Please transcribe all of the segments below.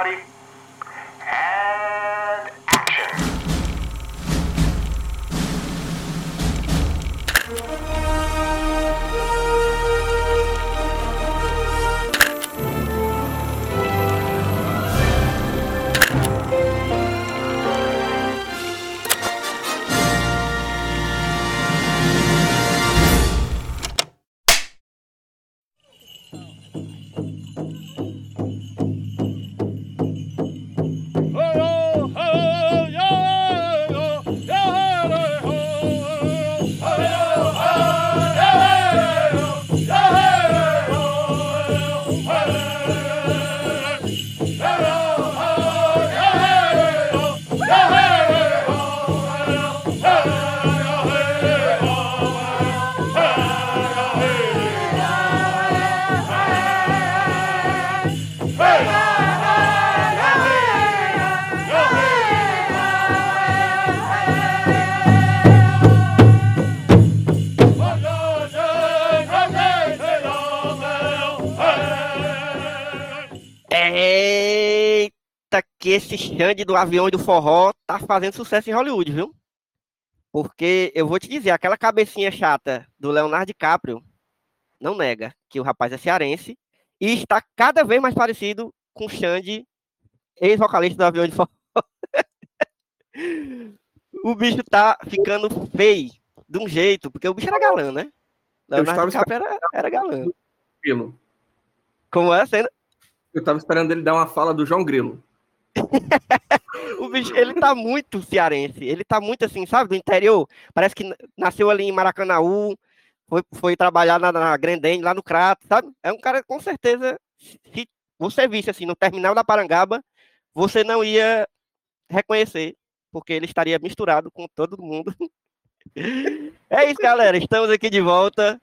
everybody. Esse Xande do avião e do forró tá fazendo sucesso em Hollywood, viu? Porque eu vou te dizer, aquela cabecinha chata do Leonardo DiCaprio não nega que o rapaz é cearense e está cada vez mais parecido com o Xande, ex-vocalista do avião e do forró. o bicho tá ficando feio de um jeito, porque o bicho era galã, né? Leonardo DiCaprio era, era galã. Grilo. Como é a cena? Eu tava esperando ele dar uma fala do João Grilo. O bicho, ele tá muito cearense. Ele tá muito assim, sabe, do interior. Parece que nasceu ali em Maracanaú, foi, foi trabalhar na, na Grandene, lá no Crato, sabe? É um cara, com certeza, se você visse assim no terminal da Parangaba, você não ia reconhecer, porque ele estaria misturado com todo mundo. É isso, galera. Estamos aqui de volta.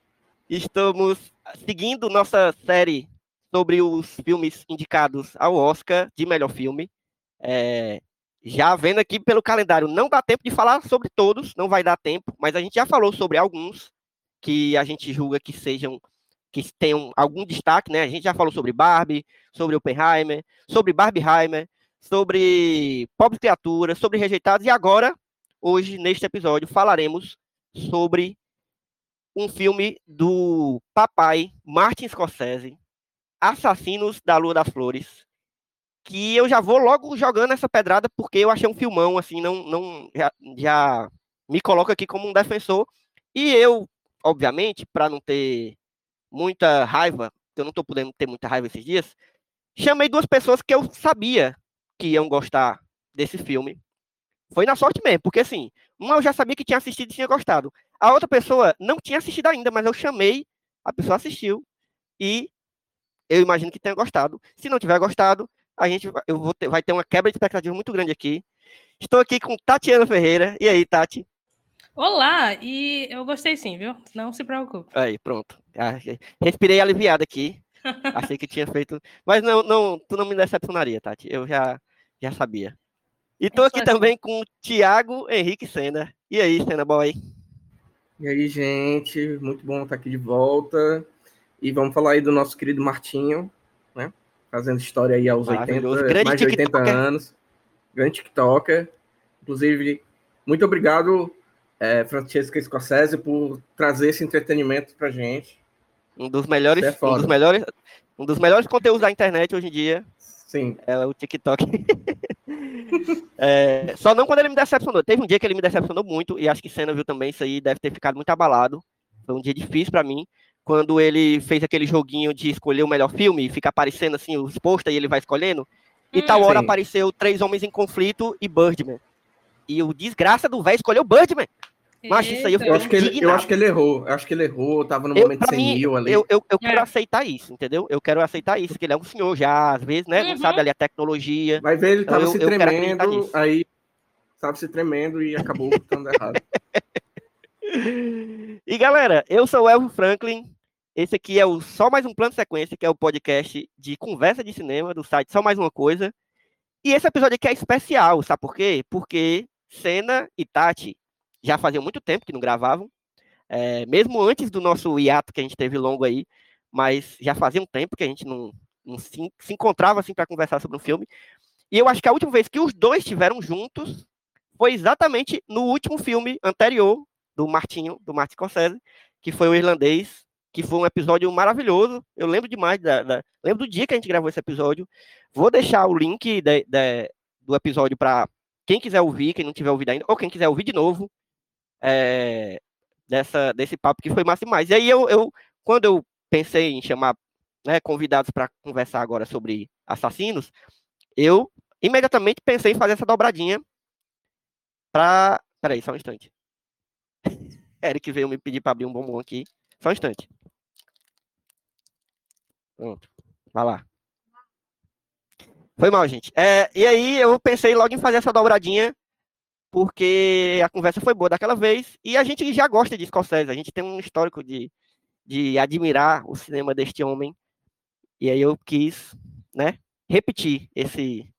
Estamos seguindo nossa série sobre os filmes indicados ao Oscar de melhor filme. É, já vendo aqui pelo calendário, não dá tempo de falar sobre todos, não vai dar tempo, mas a gente já falou sobre alguns que a gente julga que sejam que tenham algum destaque, né? A gente já falou sobre Barbie, sobre Oppenheimer, sobre Barbieheimer, sobre Pobre Criatura, sobre Rejeitados e agora, hoje neste episódio, falaremos sobre um filme do papai Martin Scorsese, Assassinos da Lua das Flores, que eu já vou logo jogando essa pedrada porque eu achei um filmão, assim, não, não já, já me coloco aqui como um defensor. E eu, obviamente, para não ter muita raiva, eu não estou podendo ter muita raiva esses dias, chamei duas pessoas que eu sabia que iam gostar desse filme. Foi na sorte mesmo, porque assim, uma eu já sabia que tinha assistido e tinha gostado. A outra pessoa não tinha assistido ainda, mas eu chamei, a pessoa assistiu e eu imagino que tenha gostado. Se não tiver gostado, a gente vai, eu vou ter, vai ter uma quebra de expectativa muito grande aqui. Estou aqui com Tatiana Ferreira. E aí, Tati? Olá, e eu gostei sim, viu? Não se preocupe. Aí, pronto. Ah, respirei aliviado aqui. Achei que tinha feito. Mas não, não, tu não me decepcionaria, Tati. Eu já, já sabia. E tô aqui também com o Thiago Henrique Sena. E aí, Sena Boy? E aí, gente, muito bom estar aqui de volta. E vamos falar aí do nosso querido Martinho? Fazendo história aí aos 80, Grande mais de 80 TikToker. anos. Grande TikToker. Inclusive, muito obrigado, é, Francesca Scorsese, por trazer esse entretenimento pra gente. Um dos melhores, é um dos melhores, um dos melhores conteúdos da internet hoje em dia Sim, é o TikTok. É, só não quando ele me decepcionou. Teve um dia que ele me decepcionou muito, e acho que Senna viu também isso aí, deve ter ficado muito abalado. Foi um dia difícil pra mim, quando ele fez aquele joguinho de escolher o melhor filme, e fica aparecendo assim os posters e ele vai escolhendo. E tal hora Sim. apareceu Três Homens em Conflito e Birdman. E o desgraça do velho escolheu Birdman. Mas isso aí eu eu acho, que ele, eu acho que ele errou. Eu acho que ele errou, tava no Eu, momento pra mim, senil ali. eu, eu, eu quero É. aceitar isso, entendeu? Eu quero aceitar isso, que ele é um senhor já, às vezes, né? Não Uhum. sabe ali a tecnologia. Vai ver, ele Então, tava se quero tremendo, aí tava se tremendo e acabou botando errado. E galera, eu sou o Elvio Franklin. Esse aqui é o Só Mais Um Plano Sequência, que é o podcast de conversa de cinema do site Só Mais Uma Coisa. E esse episódio aqui é especial, sabe por quê? Porque Senna e Tati já faziam muito tempo que não gravavam, é, mesmo antes do nosso hiato que a gente teve longo aí, mas já fazia um tempo que a gente não, não se, se encontravam assim para conversar sobre um filme. E eu acho que a última vez que os dois estiveram juntos foi exatamente no último filme anterior do Martinho, do Martin Scorsese, que foi o irlandês, que foi um episódio maravilhoso. Eu lembro demais, da, da, lembro do dia que a gente gravou esse episódio. Vou deixar o link de, do episódio para quem quiser ouvir, quem não tiver ouvido ainda, ou quem quiser ouvir de novo, é, dessa, desse papo que foi massa demais. E aí eu, eu quando eu pensei em chamar né, convidados para conversar agora sobre assassinos, eu imediatamente pensei em fazer essa dobradinha para. Peraí, só um instante. Eric veio me pedir para abrir um bombom aqui. Só um instante. Pronto. Vai lá. Foi mal, gente. É, e aí eu pensei logo em fazer essa dobradinha, porque a conversa foi boa daquela vez, e a gente já gosta de Scorsese, a gente tem um histórico de, de admirar o cinema deste homem, e aí eu quis, né, repetir esse,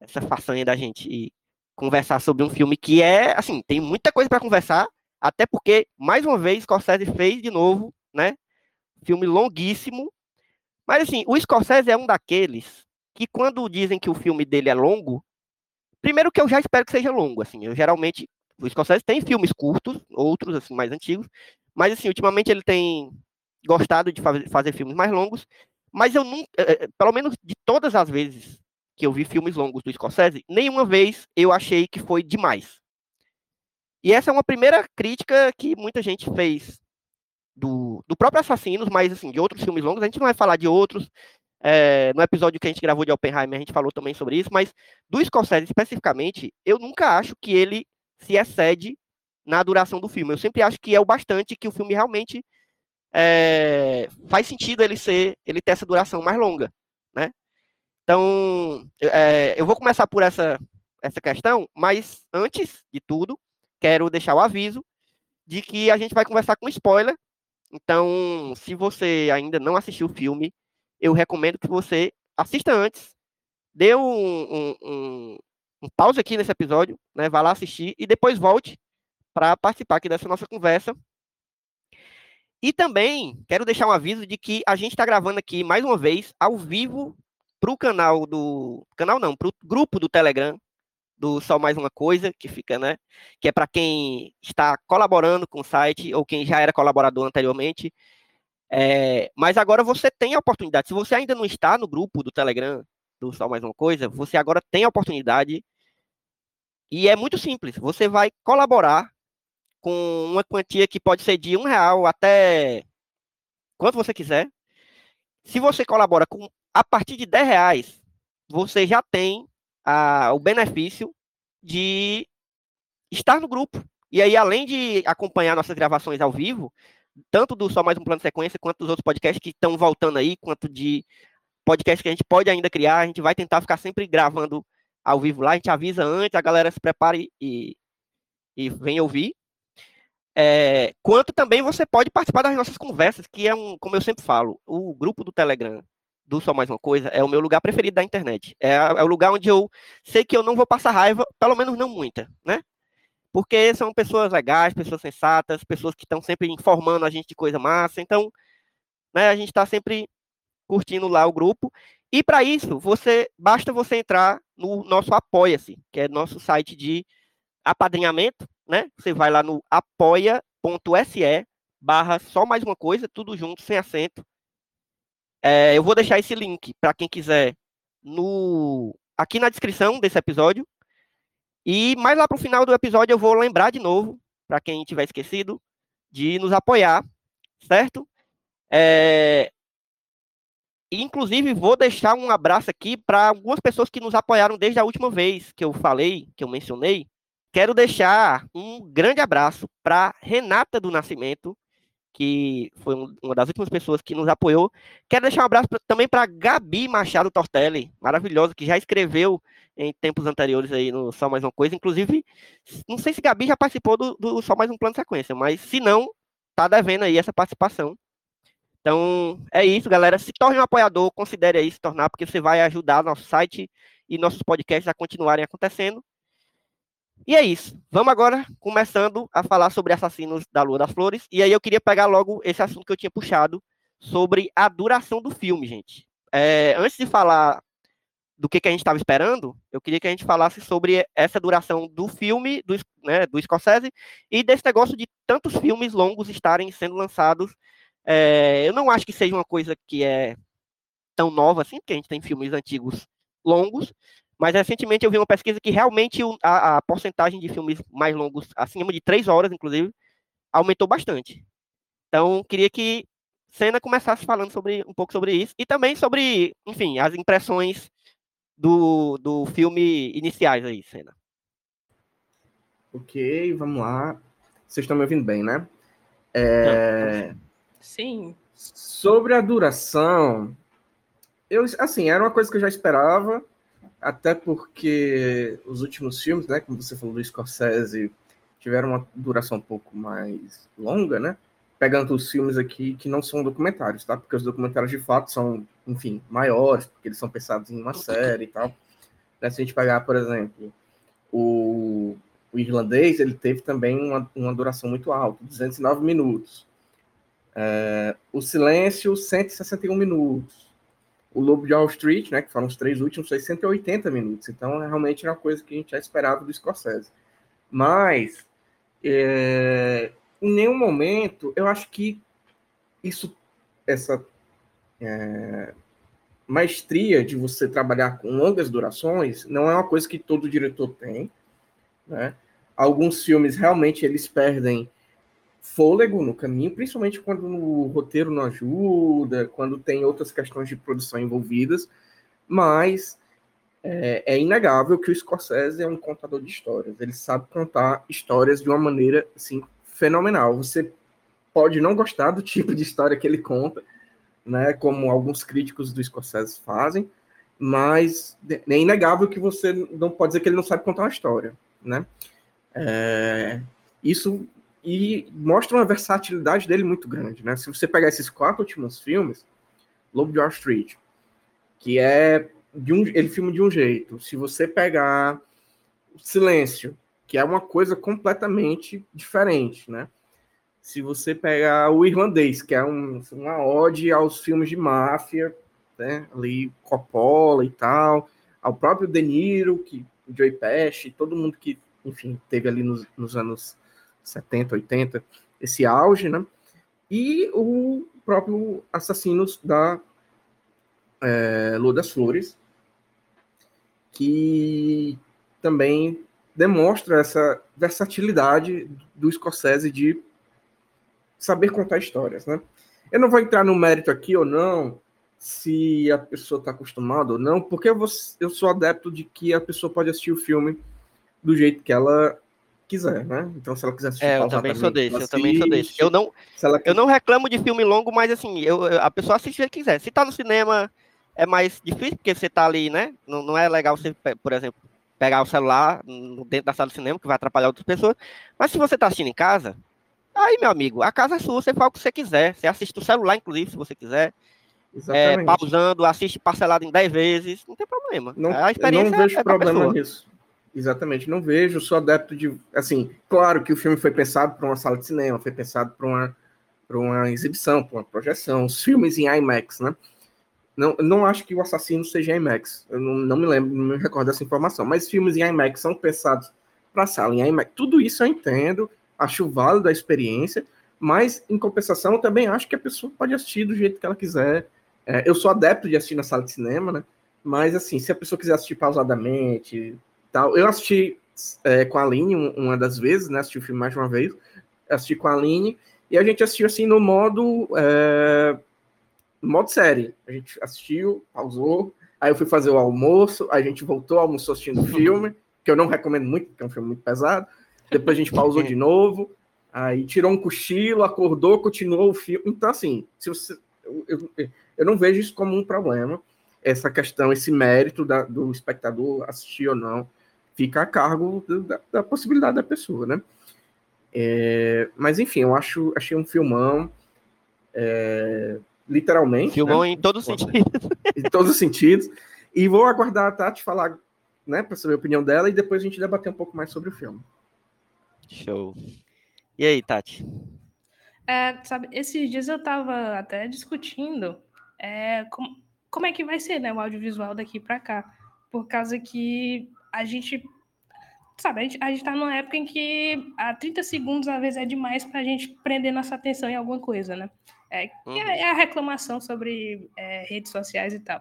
essa façanha da gente e conversar sobre um filme que é, assim, tem muita coisa para conversar, até porque, mais uma vez, Scorsese fez de novo, né, filme longuíssimo, mas assim, o Scorsese é um daqueles que quando dizem que o filme dele é longo, primeiro que eu já espero que seja longo, assim, eu geralmente, o Scorsese tem filmes curtos, outros, assim, mais antigos, mas assim, ultimamente ele tem gostado de fazer, fazer filmes mais longos, mas eu nunca, eh, eh, pelo menos de todas as vezes que eu vi filmes longos do Scorsese, nenhuma vez eu achei que foi demais. E essa é uma primeira crítica que muita gente fez do, do próprio Assassinos, mas assim, de outros filmes longos, a gente não vai falar de outros. É, no episódio que a gente gravou de Oppenheimer, a gente falou também sobre isso, mas do Scorsese especificamente, eu nunca acho que ele se excede na duração do filme. Eu sempre acho que é o bastante que o filme realmente é, faz sentido ele ser, ele ter essa duração mais longa, né? Então, é, eu vou começar por essa, essa questão, mas antes de tudo, quero deixar o aviso de que a gente vai conversar com spoiler. Então, se você ainda não assistiu o filme, eu recomendo que você assista antes, dê um, um, um, um pause aqui nesse episódio, né? Vá lá assistir e depois volte para participar aqui dessa nossa conversa e também quero deixar um aviso de que a gente está gravando aqui mais uma vez ao vivo para o canal do canal não, para o grupo do Telegram do Só Mais Uma Coisa, que fica, né? Que é para quem está colaborando com o site ou quem já era colaborador anteriormente. É, mas agora você tem a oportunidade. Se você ainda não está no grupo do Telegram do Só Mais Uma Coisa, você agora tem a oportunidade. E é muito simples. Você vai colaborar com uma quantia que pode ser de um real até quanto você quiser. Se você colabora com a partir de 10 reais, você já tem a, o benefício de estar no grupo. E aí, além de acompanhar nossas gravações ao vivo, tanto do Só Mais Um Plano de Sequência, quanto dos outros podcasts que estão voltando aí, quanto de podcasts que a gente pode ainda criar, a gente vai tentar ficar sempre gravando ao vivo lá, a gente avisa antes, a galera se prepare e, e vem ouvir. É, quanto também você pode participar das nossas conversas, que é um, como eu sempre falo, o grupo do Telegram do Só Mais Uma Coisa é o meu lugar preferido da internet. É, é o lugar onde eu sei que eu não vou passar raiva, pelo menos não muita, né? Porque são pessoas legais, pessoas sensatas, pessoas que estão sempre informando a gente de coisa massa. Então, né, a gente está sempre curtindo lá o grupo. E para isso, você basta você entrar no nosso Apoia-se, que é nosso site de apadrinhamento, né? Você vai lá no apoia.se barra só mais uma coisa, tudo junto, sem acento. É, eu vou deixar esse link para quem quiser no aqui na descrição desse episódio. E mais lá para o final do episódio eu vou lembrar de novo, para quem tiver esquecido, de nos apoiar, certo? É... Inclusive, vou deixar um abraço aqui para algumas pessoas que nos apoiaram desde a última vez que eu falei, que eu mencionei. Quero deixar um grande abraço para Renata do Nascimento, que foi uma das últimas pessoas que nos apoiou. Quero deixar um abraço pra, também para Gabi Machado Tortelli, maravilhosa, que já escreveu em tempos anteriores aí no Só Mais Uma Coisa. Inclusive, não sei se Gabi já participou do, do Só Mais Um Plano de Sequência, mas se não, tá devendo aí essa participação. Então, é isso, galera. Se torne um apoiador, considere aí se tornar, porque você vai ajudar nosso site e nossos podcasts a continuarem acontecendo. E é isso. Vamos agora começando a falar sobre Assassinos da Lua das Flores. E aí eu queria pegar logo esse assunto que eu tinha puxado sobre a duração do filme, gente. é, antes de falar do que, que a gente estava esperando, eu queria que a gente falasse sobre essa duração do filme, do, né, do Scorsese, e desse negócio de tantos filmes longos estarem sendo lançados. É, eu não acho que seja uma coisa que é tão nova assim, porque a gente tem filmes antigos longos, mas recentemente eu vi uma pesquisa que realmente a, a porcentagem de filmes mais longos, acima de três horas, inclusive, aumentou bastante. Então, queria que Senna começasse falando sobre um pouco sobre isso e também sobre, enfim, as impressões do, do filme iniciais aí, Senna. Ok, vamos lá. Vocês estão me ouvindo bem, né? É... Sim. Sobre a duração, eu, assim, era uma coisa que eu já esperava, até porque os últimos filmes, né, como você falou do Scorsese, tiveram uma duração um pouco mais longa, né? Pegando os filmes aqui que não são documentários, tá? Porque os documentários de fato são, enfim, maiores, porque eles são pensados em uma série e tal. Né? Se a gente pegar, por exemplo, o, o irlandês, ele teve também uma, uma duração muito alta, 209 minutos. É, o Silêncio, 161 minutos. O Lobo de Wall Street, né, que foram os três últimos, foi 180 minutos. Então, realmente era uma coisa que a gente já esperava do Scorsese. Mas, é, em nenhum momento, eu acho que isso, essa é, maestria de você trabalhar com longas durações, não é uma coisa que todo diretor tem, né? Alguns filmes realmente eles perdem fôlego no caminho, principalmente quando o roteiro não ajuda, quando tem outras questões de produção envolvidas, mas é, é, inegável que o Scorsese é um contador de histórias. Ele sabe contar histórias de uma maneira assim fenomenal. Você pode não gostar do tipo de história que ele conta, né, como alguns críticos do Scorsese fazem, mas é inegável que você não pode dizer que ele não sabe contar uma história, né? É, isso e mostra uma versatilidade dele muito grande, né? Se você pegar esses quatro últimos filmes, Lobo de Wall Street, que é de um, ele filma de um jeito. Se você pegar Silêncio, que é uma coisa completamente diferente, né? Se você pegar o Irlandês, que é um, uma ode aos filmes de máfia, né? Ali Coppola e tal, ao próprio De Niro, que Joey Pesci, todo mundo que, enfim, teve ali nos, nos anos 70, 80, esse auge, né? E o próprio Assassinos da é, Lua das Flores, que também demonstra essa versatilidade do Scorsese de saber contar histórias, né? Eu não vou entrar no mérito aqui ou não, se a pessoa está acostumada ou não, porque eu, vou, eu sou adepto de que a pessoa pode assistir o filme do jeito que ela quiser, né? Então, se ela quiser assistir, é, eu também sou desse, eu também sou desse. Eu não, ela... eu não reclamo de filme longo, mas assim, eu, a pessoa assiste se quiser. Se tá no cinema, é mais difícil, porque você tá ali, né? Não, não é legal você, por exemplo, pegar o celular dentro da sala de cinema, que vai atrapalhar outras pessoas. Mas se você tá assistindo em casa, aí, meu amigo, a casa é sua, você faz o que você quiser. Você assiste o celular, inclusive, se você quiser. É, pausando, assiste parcelado em 10 vezes, não tem problema. Não, a experiência não vejo é, é problema nisso. Exatamente, não vejo, sou adepto de. Assim, claro que o filme foi pensado para uma sala de cinema, foi pensado para uma, uma exibição, para uma projeção, os filmes em IMAX, né? Não, não acho que o assassino seja IMAX, eu não, não me lembro, não me recordo dessa informação, mas filmes em IMAX são pensados para sala em IMAX. Tudo isso eu entendo, acho válido a experiência, mas em compensação eu também acho que a pessoa pode assistir do jeito que ela quiser. É, eu sou adepto de assistir na sala de cinema, né? Mas assim, se a pessoa quiser assistir pausadamente, tal. Eu assisti é, com a Aline uma das vezes, né? Assisti o filme mais uma vez. Assisti com a Aline e a gente assistiu assim no modo é, modo série. A gente assistiu, pausou, aí eu fui fazer o almoço, a gente voltou, almoçou assistindo o filme, que eu não recomendo muito, porque é um filme muito pesado. Depois a gente pausou de novo, aí tirou um cochilo, acordou, continuou o filme. Então, assim, se você, eu, eu, eu não vejo isso como um problema, essa questão, esse mérito da, do espectador assistir ou não fica a cargo da, da possibilidade da pessoa, né? É, mas enfim, eu acho, achei um filmão, é, literalmente. Filmão né? em todos os sentidos. Em todos os sentidos. E vou aguardar a Tati falar, né, para saber a opinião dela e depois a gente debater um pouco mais sobre o filme. Show. E aí, Tati? É, sabe, esses dias eu estava até discutindo é, como, como é que vai ser, né, o audiovisual daqui para cá. Por causa que a gente sabe, a gente, a gente tá numa época em que a 30 segundos às vezes é demais para a gente prender nossa atenção em alguma coisa, né? É, uhum. é a reclamação sobre é, redes sociais e tal.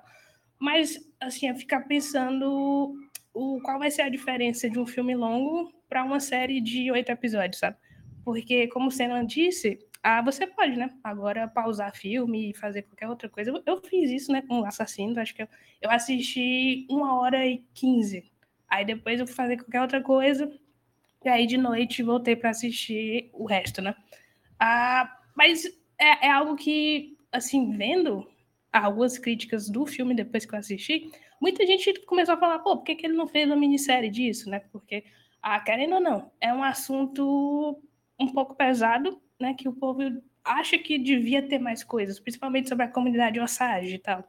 Mas, assim, é ficar pensando o, qual vai ser a diferença de um filme longo para uma série de oito episódios, sabe? Porque, como o Senna disse, ah, você pode, né? Agora pausar filme e fazer qualquer outra coisa. Eu, eu fiz isso, né, com Assassino. Acho que eu, eu assisti uma hora e quinze Aí depois eu fui fazer qualquer outra coisa. E aí de noite voltei para assistir o resto, né? Ah, mas é, é algo que, assim, vendo algumas críticas do filme depois que eu assisti, muita gente começou a falar, pô, por que, que ele não fez uma minissérie disso, né? Porque, ah, querendo ou não, é um assunto um pouco pesado, né? Que o povo acha que devia ter mais coisas, principalmente sobre a comunidade Osage e tal.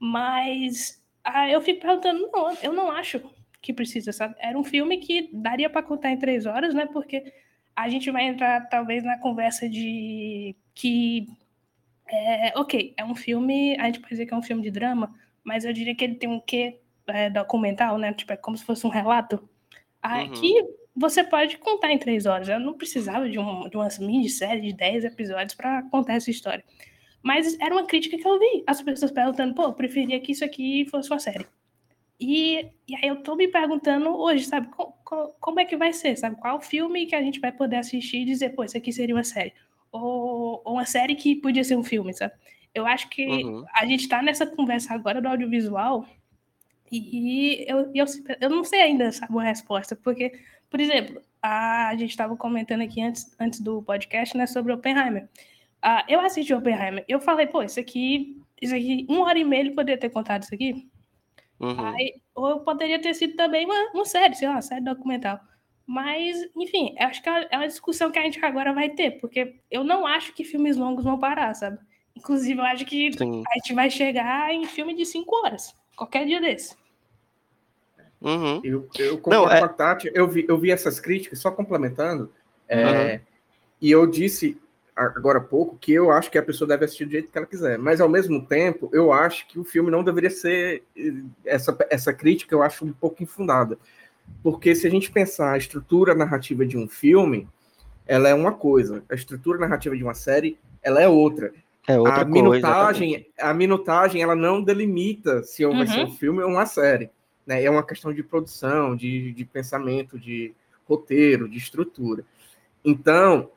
Mas ah, eu fico perguntando, não, eu não acho que precisa, sabe? Era um filme que daria para contar em três horas, né? Porque a gente vai entrar talvez na conversa de que é, ok, é um filme, a gente pode dizer que é um filme de drama, mas eu diria que ele tem um quê é, documental, né? Tipo, é como se fosse um relato. Aqui uhum. você pode contar em três horas. Eu não precisava de, um, de uma minissérie de dez episódios para contar essa história. Mas era uma crítica que eu vi. As pessoas perguntando, pô, eu preferia que isso aqui fosse uma série. E, e aí eu tô me perguntando hoje, sabe, como, como é que vai ser, sabe? Qual filme que a gente vai poder assistir e dizer, pô, isso aqui seria uma série? Ou, ou uma série que podia ser um filme, sabe? Eu acho que uhum. a gente está nessa conversa agora do audiovisual e, e eu, eu, eu não sei ainda sabe, uma resposta, porque, por exemplo, a, a gente estava comentando aqui antes, antes do podcast né, sobre Oppenheimer. Uh, eu assisti Oppenheimer, eu falei, pô, isso aqui, isso aqui, uma hora e meia ele poderia ter contado isso aqui. Uhum. Aí, ou poderia ter sido também uma, uma série, sei lá, uma série documental. Mas, enfim, acho que é uma discussão que a gente agora vai ter, porque eu não acho que filmes longos vão parar, sabe? Inclusive, eu acho que Sim. a gente vai chegar em filme de cinco horas, qualquer dia desse. Uhum. Eu, eu concordo não, é... com a Tati, eu vi, eu vi essas críticas, só complementando, é, uhum. e eu disse agora há pouco que eu acho que a pessoa deve assistir do jeito que ela quiser, mas ao mesmo tempo, eu acho que o filme não deveria ser. Essa, essa crítica eu acho um pouco infundada. Porque se a gente pensar a estrutura narrativa de um filme, ela é uma coisa, a estrutura narrativa de uma série, ela é outra. É outra a coisa, minutagem, exatamente. a minutagem, ela não delimita se uhum. vai ser um uhum. filme ou uma série. Né? É uma questão de produção, de, de pensamento, de roteiro, de estrutura. Então,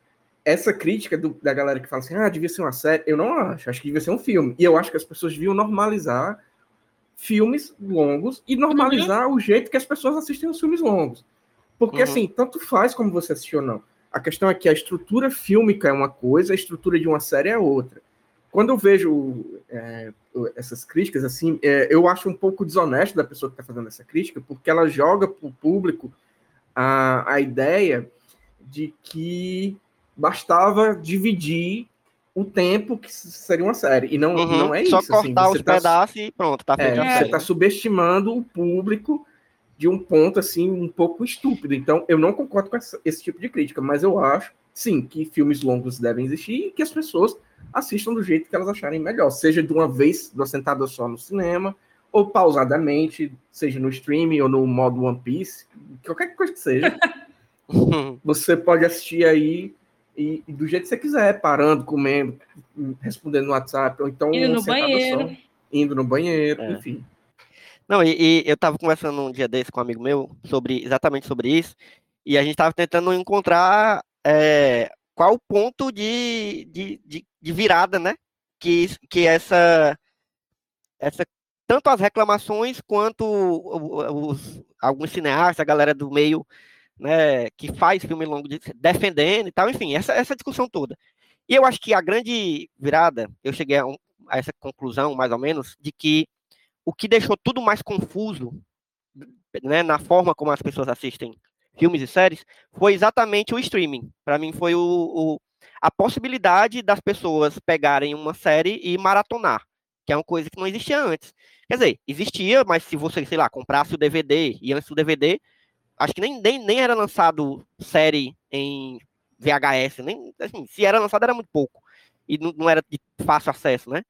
essa crítica do, da galera que fala assim, ah, devia ser uma série, eu não acho, acho que devia ser um filme. E eu acho que as pessoas deviam normalizar filmes longos e normalizar uhum. o jeito que as pessoas assistem os filmes longos. Porque, uhum. assim, tanto faz como você assistiu ou não. A questão é que a estrutura fílmica é uma coisa, a estrutura de uma série é outra. Quando eu vejo é, essas críticas, assim, é, eu acho um pouco desonesto da pessoa que está fazendo essa crítica, porque ela joga para o público a, a ideia de que bastava dividir o tempo que seria uma série. E não, uhum, não é só isso. Só cortar assim, os tá, pedaços e pronto, tá feito. É, você está subestimando o público de um ponto assim um pouco estúpido. Então, eu não concordo com essa, esse tipo de crítica, mas eu acho, sim, que filmes longos devem existir e que as pessoas assistam do jeito que elas acharem melhor, seja de uma vez, de uma sentada só no cinema, ou pausadamente, seja no streaming ou no modo One Piece, qualquer coisa que seja. você pode assistir aí e, e, do jeito que você quiser, parando, comendo, respondendo no WhatsApp, ou então indo no banheiro, só, indo no banheiro, é. enfim. Não, e, e eu estava conversando um dia desse com um amigo meu sobre exatamente sobre isso, e a gente estava tentando encontrar é, qual o ponto de, de, de, de, virada, né? Que, que essa, essa tanto as reclamações quanto os, alguns cineastas, a galera do meio né, que faz filme longo de, defendendo e tal, enfim, essa, essa discussão toda. E eu acho que a grande virada, eu cheguei a, um, a essa conclusão, mais ou menos, de que o que deixou tudo mais confuso né, na forma como as pessoas assistem filmes e séries foi exatamente o streaming. Para mim, foi o, o, a possibilidade das pessoas pegarem uma série e maratonar, que é uma coisa que não existia antes. Quer dizer, existia, mas se você, sei lá, comprasse o DVD e antes do DVD, acho que nem, nem, nem era lançado série em VHS, nem assim, se era lançado era muito pouco e não, não era de fácil acesso, né?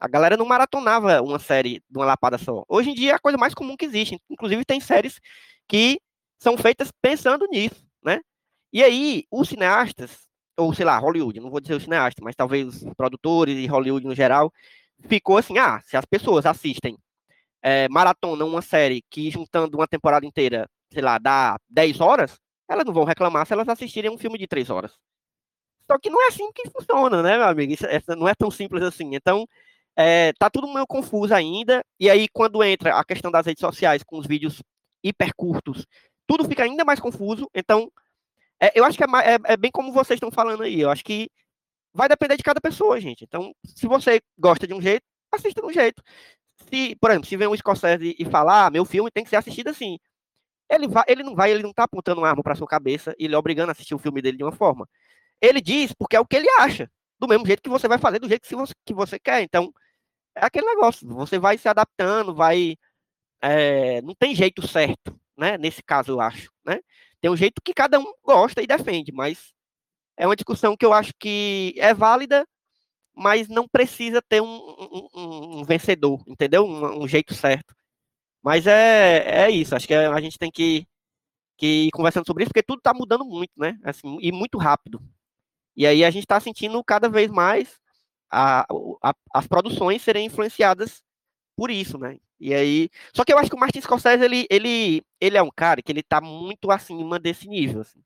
A galera não maratonava uma série de uma lapada só. Hoje em dia é a coisa mais comum que existe. Inclusive, tem séries que são feitas pensando nisso, né? E aí, os cineastas, ou sei lá, Hollywood, não vou dizer os cineastas, mas talvez os produtores e Hollywood no geral, ficou assim: ah, se as pessoas assistem é, maratona uma série que juntando uma temporada inteira, sei lá, dá 10 horas, elas não vão reclamar se elas assistirem um filme de 3 horas. Só que não é assim que funciona, né, meu amigo? Isso, essa não é tão simples assim. Então, é, tá tudo meio confuso ainda. E aí, quando entra a questão das redes sociais com os vídeos hiper curtos, tudo fica ainda mais confuso. Então, é, eu acho que é, é, é, bem como vocês estão falando aí. Eu acho que vai depender de cada pessoa, gente. Então, se você gosta de um jeito, assista de um jeito. Se, por exemplo, se vem um Scorsese e falar, ah, meu filme tem que ser assistido assim. Ele, vai, ele não vai, ele não tá apontando uma arma para sua cabeça e ele é obrigando a assistir o filme dele de uma forma. Ele diz porque é o que ele acha. Do mesmo jeito que você vai fazer, do jeito que você, que você quer. Então, é aquele negócio. Você vai se adaptando, vai. É, não tem jeito certo, né? Nesse caso, eu acho. Né? Tem um jeito que cada um gosta e defende, mas é uma discussão que eu acho que é válida, mas não precisa ter um, um, um vencedor, entendeu? Um, um, jeito certo. Mas é, é isso. Acho que a gente tem que, que ir conversando sobre isso, porque tudo está mudando muito, né? Assim, e muito rápido. E aí a gente está sentindo cada vez mais a, a, as produções serem influenciadas por isso, né? E aí, só que eu acho que o Martin Scorsese ele, ele, ele é um cara que ele tá muito acima desse nível. Assim.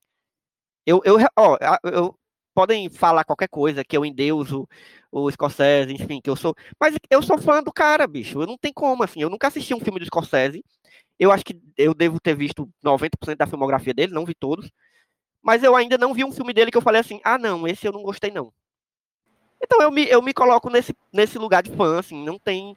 Eu, eu, ó, eu, podem falar qualquer coisa que eu endeuso o Scorsese, enfim, que eu sou, mas eu sou fã do cara, bicho. Eu não tem como assim. Eu nunca assisti um filme do Scorsese. Eu acho que eu devo ter visto 90% da filmografia dele, não vi todos mas eu ainda não vi um filme dele que eu falei assim, ah, não, esse eu não gostei, não. Então eu me, eu me coloco nesse, nesse lugar de fã, assim, não tem.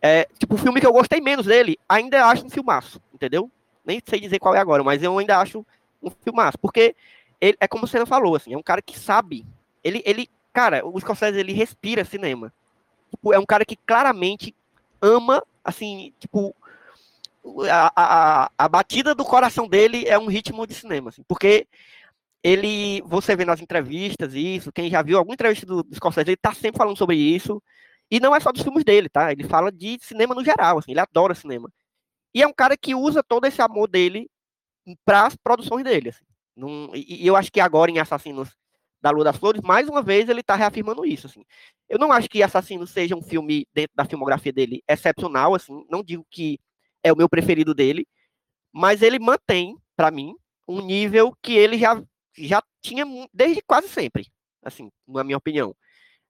É, tipo, o filme que eu gostei menos dele, ainda acho um filmaço, entendeu? Nem sei dizer qual é agora, mas eu ainda acho um filmaço. Porque ele, é como você falou, assim, é um cara que sabe. Ele, ele cara, o Scorsese, ele respira cinema. Tipo, é um cara que claramente ama, assim, tipo, a, a, a batida do coração dele é um ritmo de cinema, assim, porque ele, você vê nas entrevistas isso, quem já viu alguma entrevista do, do Scorsese, ele tá sempre falando sobre isso, e não é só dos filmes dele, tá? Ele fala de cinema no geral, assim, ele adora cinema. E é um cara que usa todo esse amor dele para as produções dele, assim. Num, e, e, eu acho que agora em Assassinos da Lua das Flores, mais uma vez ele tá reafirmando isso, assim. Eu não acho que Assassinos seja um filme dentro da filmografia dele excepcional, assim, não digo que é o meu preferido dele, mas ele mantém, para mim, um nível que ele já, já tinha desde quase sempre, assim, na minha opinião.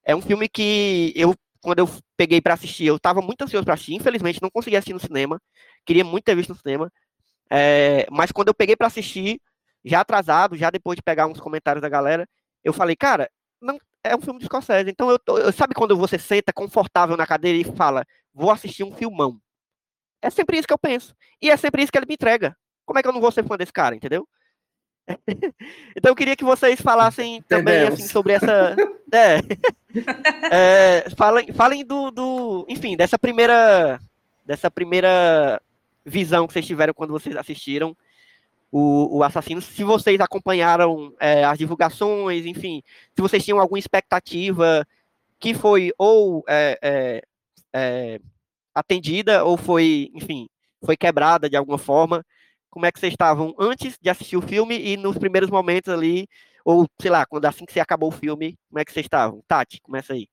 É um filme que eu, quando eu peguei para assistir, eu estava muito ansioso para assistir, infelizmente não consegui assistir no cinema, queria muito ter visto no cinema, é, mas quando eu peguei para assistir, já atrasado, já depois de pegar uns comentários da galera, eu falei, cara, não, é um filme de Scorsese, então eu, eu sabe quando você senta confortável na cadeira e fala, vou assistir um filmão. É sempre isso que eu penso. E é sempre isso que ele me entrega. Como é que eu não vou ser fã desse cara, entendeu? então eu queria que vocês falassem também assim, sobre essa. É, é, falem, falem do, do. Enfim, dessa primeira. Dessa primeira visão que vocês tiveram quando vocês assistiram o, o Assassino. Se vocês acompanharam é, as divulgações, enfim, se vocês tinham alguma expectativa que foi ou é, é, é atendida ou foi, enfim, foi quebrada de alguma forma? Como é que vocês estavam antes de assistir o filme e nos primeiros momentos ali, ou sei lá, quando assim que você acabou o filme, como é que vocês estavam? Tati, começa aí.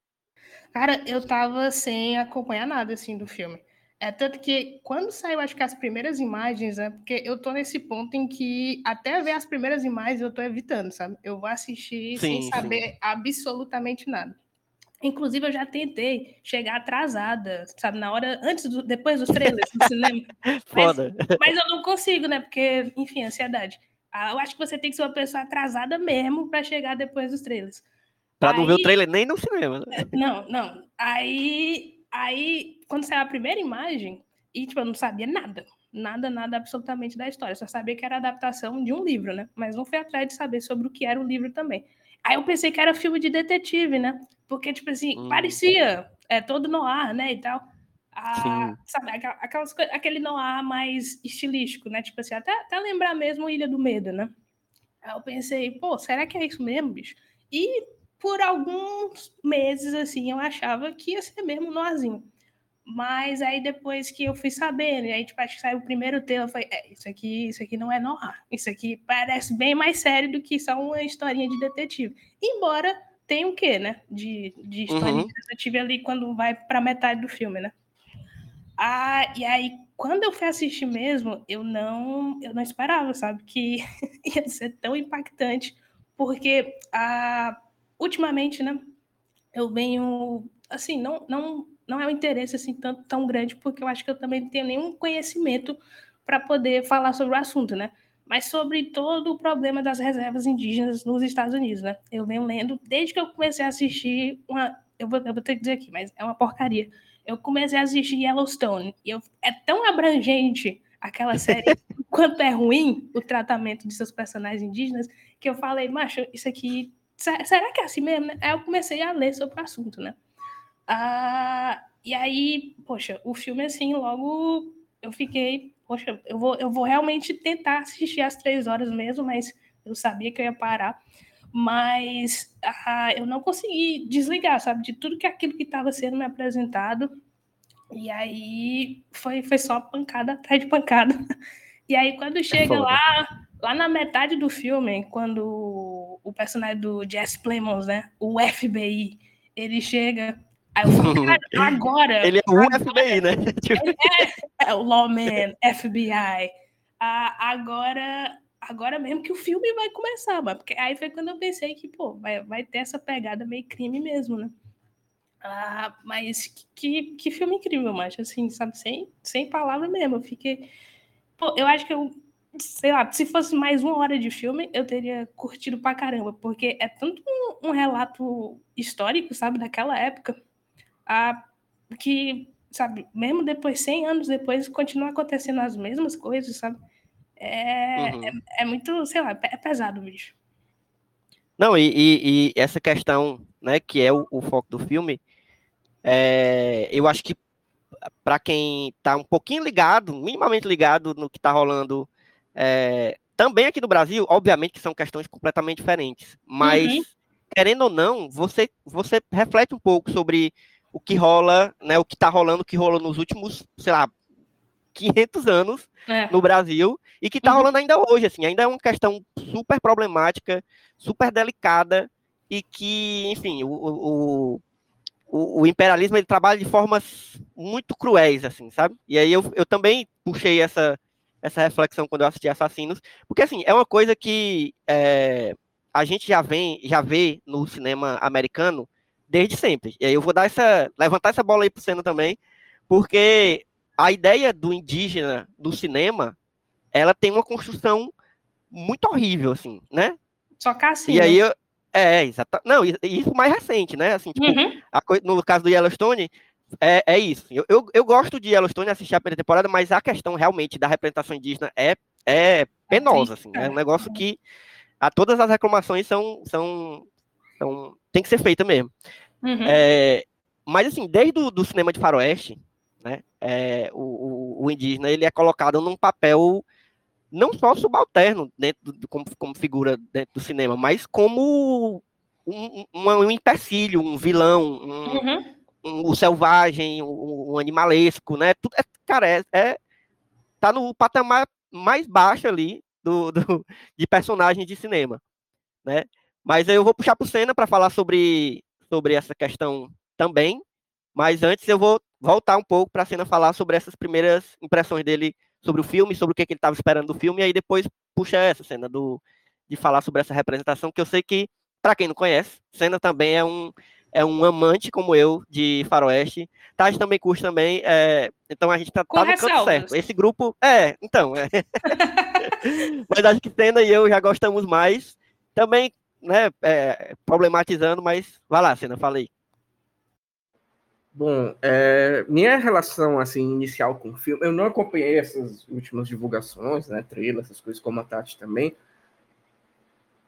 Cara, eu tava sem acompanhar nada assim do filme. É tanto que quando saiu, acho que as primeiras imagens, é porque eu tô nesse ponto em que até ver as primeiras imagens eu tô evitando, sabe? Eu vou assistir sim, sem saber sim. absolutamente nada. Inclusive, eu já tentei chegar atrasada, sabe, na hora, antes, do, depois dos trailers do cinema. Foda. Mas, mas, eu não consigo, né? Porque, enfim, ansiedade. Ah, eu acho que você tem que ser uma pessoa atrasada mesmo para chegar depois dos trailers. Pra aí, não ver o trailer nem no cinema. Né? É, não, não. Aí, aí, quando saiu a primeira imagem, e, tipo, eu não sabia nada. Nada, nada absolutamente da história. Eu só sabia que era adaptação de um livro, né? Mas não fui atrás de saber sobre o que era o livro também. Aí eu pensei que era filme de detetive, né? Porque, tipo assim, hum. parecia é, todo no ar, né? E tal. Ah, sabe, aquelas, aquele noir mais estilístico, né? Tipo assim, até, até lembrar mesmo Ilha do Medo, né? Aí eu pensei, pô, será que é isso mesmo, bicho? E por alguns meses, assim, eu achava que ia ser mesmo nozinho. Mas aí depois que eu fui sabendo, e aí tipo, acho que saiu o primeiro tema, eu falei, é, isso aqui, isso aqui não é noir. Isso aqui parece bem mais sério do que só uma historinha de detetive. Embora tenha o quê, né? De, de história uhum. de detetive ali quando vai para metade do filme, né? Ah, e aí, quando eu fui assistir mesmo, eu não, eu não esperava, sabe, que ia ser tão impactante, porque ah, ultimamente, né, eu venho, assim, não, não, não é um interesse assim tão, tão grande, porque eu acho que eu também não tenho nenhum conhecimento para poder falar sobre o assunto, né? Mas sobre todo o problema das reservas indígenas nos Estados Unidos, né? Eu venho lendo desde que eu comecei a assistir uma, eu vou, eu vou ter que dizer aqui, mas é uma porcaria eu comecei a assistir Yellowstone. E eu, é tão abrangente aquela série, quanto é ruim o tratamento de seus personagens indígenas, que eu falei, macho, isso aqui. Será que é assim mesmo? Aí eu comecei a ler sobre o assunto, né? Ah, e aí, poxa, o filme, assim, logo eu fiquei, poxa, eu vou, eu vou realmente tentar assistir às três horas mesmo, mas eu sabia que eu ia parar mas ah, eu não consegui desligar, sabe, de tudo que aquilo que estava sendo me apresentado. E aí foi, foi só pancada atrás de pancada. E aí quando chega lá, lá na metade do filme, quando o personagem do Jesse Plemons, né, o FBI, ele chega Aí eu falo, cara, agora. Ele é o agora, FBI, né? É, é, o Lawman, FBI. Ah, agora agora mesmo que o filme vai começar, mas porque aí foi quando eu pensei que, pô, vai, vai ter essa pegada meio crime mesmo, né? Ah, mas que, que filme incrível, macho, assim, sabe, sem, sem palavra mesmo, eu fiquei... Pô, eu acho que eu, sei lá, se fosse mais uma hora de filme, eu teria curtido pra caramba, porque é tanto um, um relato histórico, sabe, daquela época, ah, que, sabe, mesmo depois, 100 anos depois, continua acontecendo as mesmas coisas, sabe? É, uhum. é, é, muito, sei lá, é pesado bicho. Não, e, e, e, essa questão, né, que é o, o foco do filme, é, eu acho que para quem está um pouquinho ligado, minimamente ligado no que está rolando, é, também aqui no Brasil, obviamente que são questões completamente diferentes, mas uhum. querendo ou não, você, você reflete um pouco sobre o que rola, né, o que está rolando, o que rolou nos últimos, sei lá, 500 anos é. no Brasil e que está uhum. rolando ainda hoje, assim, ainda é uma questão super problemática, super delicada e que, enfim, o, o, o, o, imperialismo ele trabalha de formas muito cruéis, assim, sabe? E aí eu, eu também puxei essa, essa reflexão quando eu assisti Assassinos, porque, assim, é uma coisa que é, a gente já vem, já vê no cinema americano desde sempre. E aí eu vou dar essa, levantar essa bola aí pro Senna também, porque a ideia do indígena do cinema, ela tem uma construção muito horrível, assim, né? Só que assim. E aí, eu, é, exato. Não, isso mais recente, né? Assim, tipo, uhum. a, no caso do Yellowstone, é, é isso. Eu, eu, eu, gosto de Yellowstone assistir a primeira temporada, mas a questão realmente da representação indígena é, é penosa, assim. É um negócio que a, todas as reclamações são, são, são tem que ser feita mesmo. Uhum. É, mas assim, desde o do cinema de faroeste, né? É, o, o, indígena ele é colocado num papel não só subalterno dentro do, como, como figura dentro do cinema, mas como um, um, um empecilho, um vilão, um, uhum. Um, um selvagem, um, animalesco, né? Tudo, é, cara, é, é, tá no patamar mais baixo ali do, do, de personagem de cinema, né? Mas eu vou puxar para o para falar sobre, sobre essa questão também, mas antes eu vou voltar um pouco para a cena falar sobre essas primeiras impressões dele sobre o filme, sobre o que, que ele estava esperando do filme, e aí depois puxa essa cena do, de falar sobre essa representação, que eu sei que, para quem não conhece, Senna também é um, é um amante como eu de faroeste. Tati também curte também, é, então a gente tá, tá no canto certo. Esse grupo, é, então, é. mas acho que Senna e eu já gostamos mais, também, né, é, problematizando, mas vai lá, Senna, falei. Bom, é, minha relação assim inicial com o filme, eu não acompanhei essas últimas divulgações, né, trailers, essas coisas como a Tati também,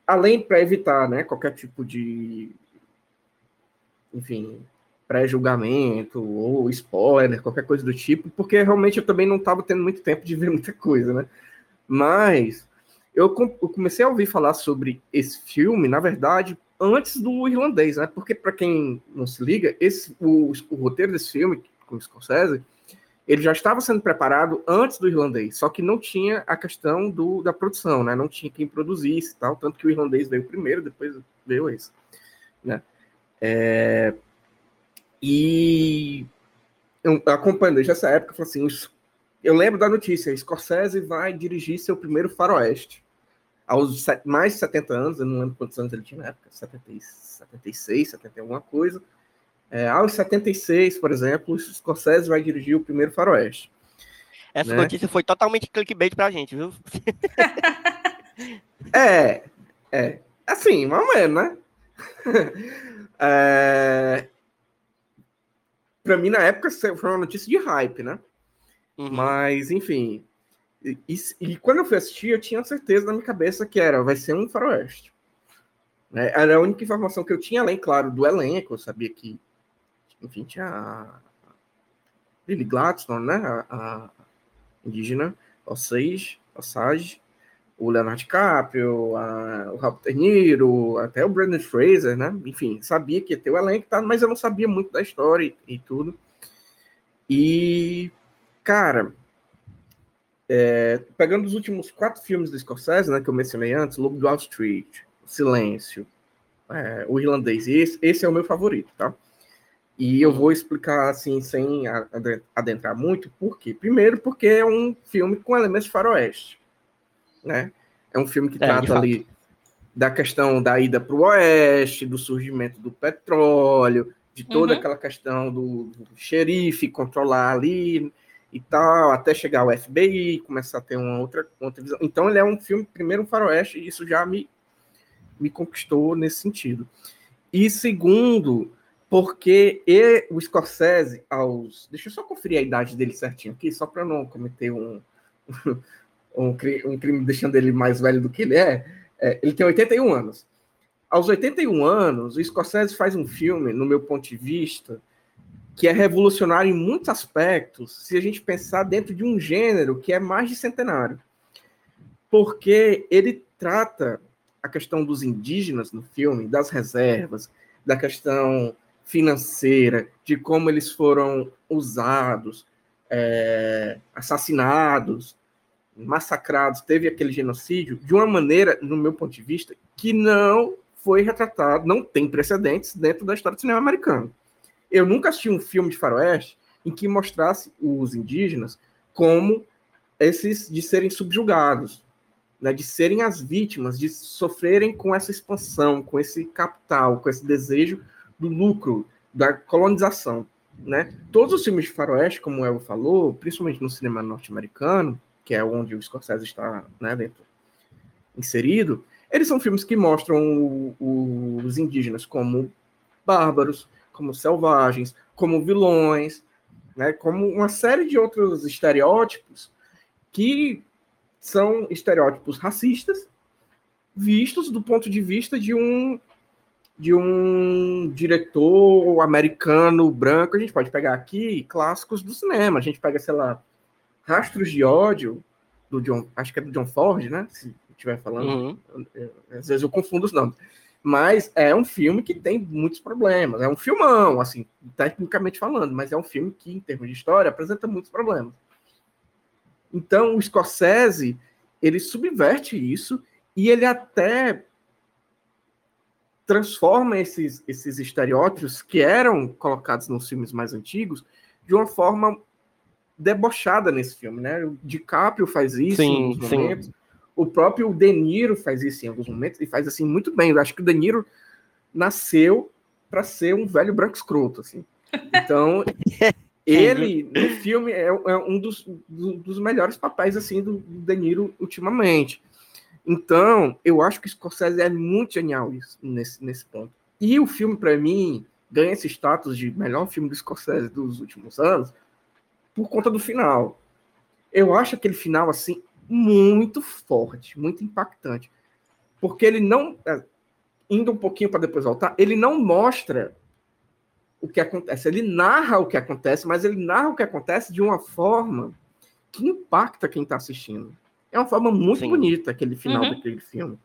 além para evitar, né, qualquer tipo de, enfim, pré-julgamento ou spoiler, qualquer coisa do tipo, porque realmente eu também não estava tendo muito tempo de ver muita coisa, né? Mas eu, comecei a ouvir falar sobre esse filme, na verdade, antes do irlandês, né? Porque, para quem não se liga, esse, o, o roteiro desse filme, com o Scorsese, ele já estava sendo preparado antes do irlandês, só que não tinha a questão do, da produção, né? Não tinha quem produzisse e tal, tanto que o irlandês veio primeiro, depois veio esse, né? É... E eu acompanhando desde essa época, falei assim, eu lembro da notícia, Scorsese vai dirigir seu primeiro faroeste aos mais de 70 anos, eu não lembro quantos anos ele tinha na época, 70, 76, 70 alguma coisa. É, aos 76, por exemplo, Scorsese vai dirigir o primeiro faroeste. Essa né? notícia foi totalmente clickbait pra gente, viu? é, é. Assim, mais ou menos, né? é... Pra mim, na época, foi uma notícia de hype, né? Uhum. Mas, enfim, e, e, quando eu fui assistir, eu tinha certeza na minha cabeça que era, vai ser um faroeste. Né? Era a única informação que eu tinha, além, claro, do elenco. Eu sabia que, enfim, tinha a Lily Gladstone, né? A, a indígena, Osage, Osage, o Leonardo DiCaprio, a, o Robert De Niro, até o Brandon Fraser, né? Enfim, sabia que ia ter o elenco, tá? mas eu não sabia muito da história e, e tudo. E, cara, é, pegando os últimos quatro filmes do Scorsese, né, que eu mencionei antes, Lobo do Wall Street, Silêncio, é, O Irlandês, esse, esse é o meu favorito, tá? E eu vou explicar assim, sem adentrar muito, por quê? Primeiro, porque é um filme com elementos faroeste, né? É um filme que é, trata ali da questão da ida para o oeste, do surgimento do petróleo, de toda uhum. aquela questão do, do xerife controlar ali e tal, até chegar o FBI, começar a ter uma outra, outra visão. Então ele é um filme, primeiro um faroeste, e isso já me, me conquistou nesse sentido. E segundo, porque ele, o Scorsese, aos. Deixa eu só conferir a idade dele certinho aqui, só para não cometer um, um, um, crime deixando ele mais velho do que ele é. é. Ele tem 81 anos. Aos 81 anos, o Scorsese faz um filme, no meu ponto de vista, que é revolucionário em muitos aspectos, se a gente pensar dentro de um gênero que é mais de centenário. Porque ele trata a questão dos indígenas no filme, das reservas, da questão financeira, de como eles foram usados, é, assassinados, massacrados, teve aquele genocídio, de uma maneira, no meu ponto de vista, que não foi retratado, não tem precedentes dentro da história do cinema americano eu nunca assisti um filme de faroeste em que mostrasse os indígenas como esses de serem subjugados, né, de serem as vítimas, de sofrerem com essa expansão, com esse capital, com esse desejo do lucro, da colonização. Né? Todos os filmes de faroeste, como o Elvo falou, principalmente no cinema norte-americano, que é onde o Scorsese está né, dentro, inserido, eles são filmes que mostram o, o, os indígenas como bárbaros, como selvagens, como vilões, né, como uma série de outros estereótipos que são estereótipos racistas vistos do ponto de vista de um de um diretor americano branco. A gente pode pegar aqui clássicos do cinema. A gente pega, sei lá, Rastros de ódio do John, acho que é do John Ford, né? Se estiver falando, uhum. às vezes eu confundo os nomes. Mas é um filme que tem muitos problemas. É um filmão, assim, tecnicamente falando, mas é um filme que, em termos de história, apresenta muitos problemas. Então, o Scorsese, ele subverte isso e ele até transforma esses, esses estereótipos que eram colocados nos filmes mais antigos de uma forma debochada nesse filme, né? O DiCaprio faz isso sim, em alguns momentos. Sim. O próprio De Niro faz isso em alguns momentos e faz assim muito bem. Eu acho que o De Niro nasceu para ser um velho branco escroto, assim. Então, ele no filme é, é um dos, dos, melhores papéis assim do, do De Niro ultimamente. Então, eu acho que o Scorsese é muito genial isso, nesse, nesse ponto. E o filme, para mim, ganha esse status de melhor filme do Scorsese dos últimos anos por conta do final. Eu acho aquele final, assim, muito forte, muito impactante. Porque ele não, é, indo um pouquinho para depois voltar, ele não mostra o que acontece, ele narra o que acontece, mas ele narra o que acontece de uma forma que impacta quem está assistindo. É uma forma muito Sim. bonita aquele final uhum. daquele filme,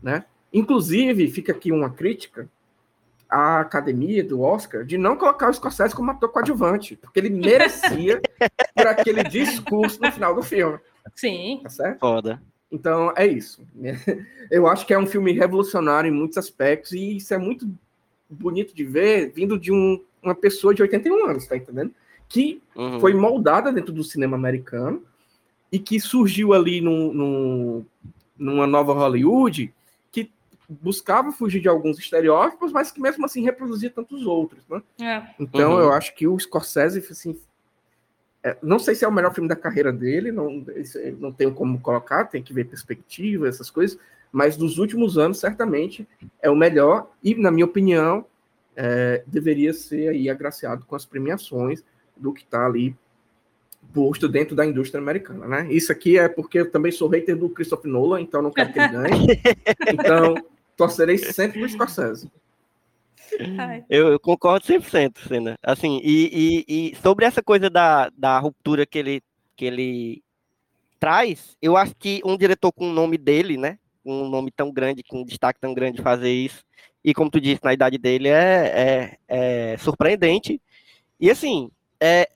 né? Inclusive, fica aqui uma crítica à academia do Oscar de não colocar o Scorsese como ator coadjuvante, porque ele merecia por aquele discurso no final do filme. Sim. Tá certo? Foda. Então, é isso. Eu acho que é um filme revolucionário em muitos aspectos e isso é muito bonito de ver vindo de um, uma pessoa de 81 anos, tá entendendo? Que Uhum. foi moldada dentro do cinema americano e que surgiu ali num, num- numa nova Hollywood buscava fugir de alguns estereótipos, mas que mesmo assim reproduzia tantos outros, né? É. Então Uhum. eu acho que o Scorsese, assim, é, não sei se é o melhor filme da carreira dele, não, não tenho como colocar, tem que ver perspectiva, essas coisas, mas dos últimos anos, certamente, é o melhor, e, na minha opinião, é, deveria ser aí agraciado com as premiações do que está ali posto dentro da indústria americana, né? Isso aqui é porque eu também sou hater do Christopher Nolan, então não quero que ele ganhe. Então, torcerei sempre do Scorsese. Eu, eu concordo 100%, Senna. Assim, e, e, e sobre essa coisa da, da ruptura que ele, que ele traz, eu acho que um diretor com o nome dele, né? Com um nome tão grande, com um destaque tão grande fazer isso, e como tu disse, na idade dele, é, é, é surpreendente. E assim, é,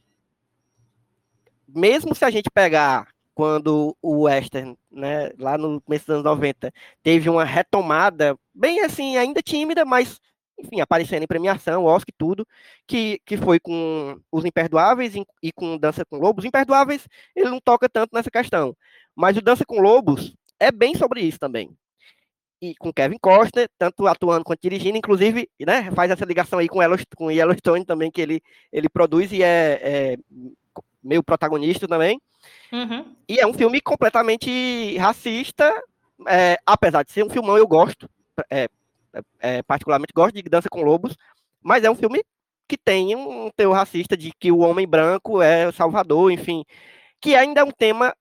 mesmo se a gente pegar quando o western, né, lá no começo dos anos 90, teve uma retomada, bem assim, ainda tímida, mas enfim, aparecendo em premiação, Oscar e tudo, que, que foi com Os Imperdoáveis e, com Dança com Lobos. Imperdoáveis, ele não toca tanto nessa questão, mas o Dança com Lobos é bem sobre isso também. E com Kevin Costner, tanto atuando quanto dirigindo, inclusive, né, faz essa ligação aí com, Yellowstone, com Yellowstone também, que ele, ele produz e é, é meio protagonista também. Uhum. E é um filme completamente racista, é, apesar de ser um filmão, eu gosto, é, é, particularmente gosto de Dança com Lobos, mas é um filme que tem um teor racista de que o homem branco é o salvador, enfim, que ainda é um tema,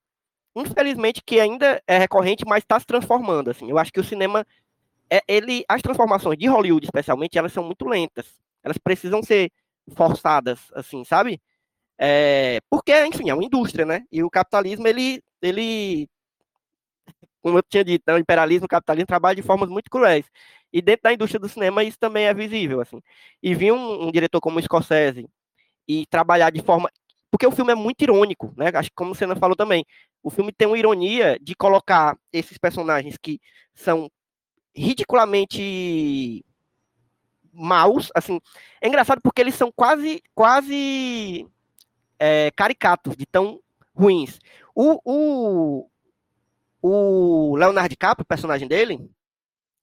infelizmente, que ainda é recorrente, mas está se transformando, assim. Eu acho que o cinema, é, ele, as transformações de Hollywood, especialmente, elas são muito lentas. Elas precisam ser forçadas, assim, sabe? É, porque, enfim, é uma indústria, né? E o capitalismo, ele, ele como eu tinha dito, né, o imperialismo, o capitalismo trabalha de formas muito cruéis. E dentro da indústria do cinema isso também é visível, assim. E vir um, um diretor como o Scorsese e trabalhar de forma... Porque o filme é muito irônico, né? Acho que como você não falou também, o filme tem uma ironia de colocar esses personagens que são ridiculamente maus, assim. É engraçado porque eles são quase, quase é, caricatos, de tão ruins. O, o, o Leonardo DiCaprio, o personagem dele,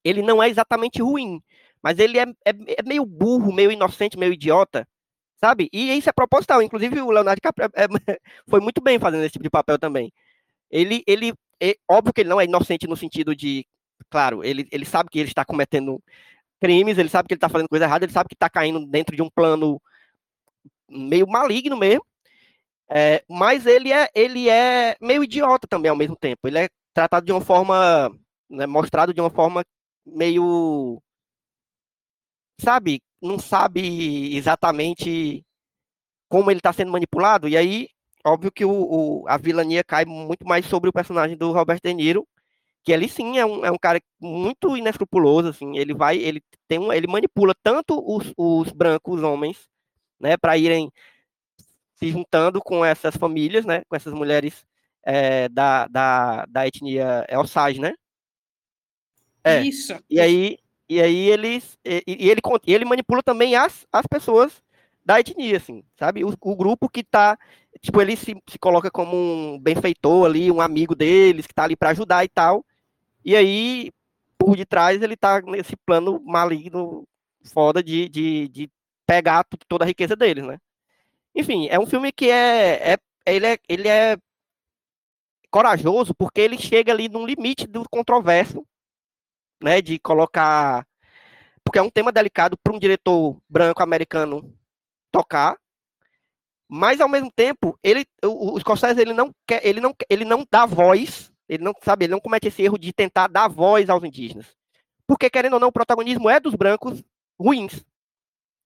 ele não é exatamente ruim, mas ele é, é, é, meio burro, meio inocente, meio idiota, sabe? E isso é proposital. Inclusive, o Leonardo DiCaprio é, foi muito bem fazendo esse tipo de papel também. Ele, ele é, óbvio que ele não é inocente no sentido de, claro, ele, ele sabe que ele está cometendo crimes, ele sabe que ele está fazendo coisa errada, ele sabe que está caindo dentro de um plano meio maligno mesmo. É, mas ele é, ele é meio idiota também ao mesmo tempo. Ele é tratado de uma forma, né, mostrado de uma forma meio, sabe, não sabe exatamente como ele está sendo manipulado. E aí, óbvio que o, o, a vilania cai muito mais sobre o personagem do Robert De Niro, que ele sim é um, é um cara muito inescrupuloso, assim. Ele vai, ele tem um, ele manipula tanto os, os brancos homens, né, para irem se juntando com essas famílias, né, com essas mulheres é, da, da, da etnia Osage, né? É. Isso. E aí, e aí eles, e, e ele, ele manipula também as, as pessoas da etnia, assim, sabe? O, o grupo que tá, tipo, ele se, se coloca como um benfeitor ali, um amigo deles, que tá ali para ajudar e tal. E aí, por detrás, ele tá nesse plano maligno, foda de, de, de pegar toda a riqueza deles, né? Enfim, é um filme que é, é ele é, ele é corajoso porque ele chega ali num limite do controverso, né, de colocar porque é um tema delicado para um diretor branco americano tocar, mas ao mesmo tempo, ele o, o Scorsese ele não quer, ele não ele não dá voz, ele não sabe, ele não comete esse erro de tentar dar voz aos indígenas. Porque querendo ou não, o protagonismo é dos brancos ruins,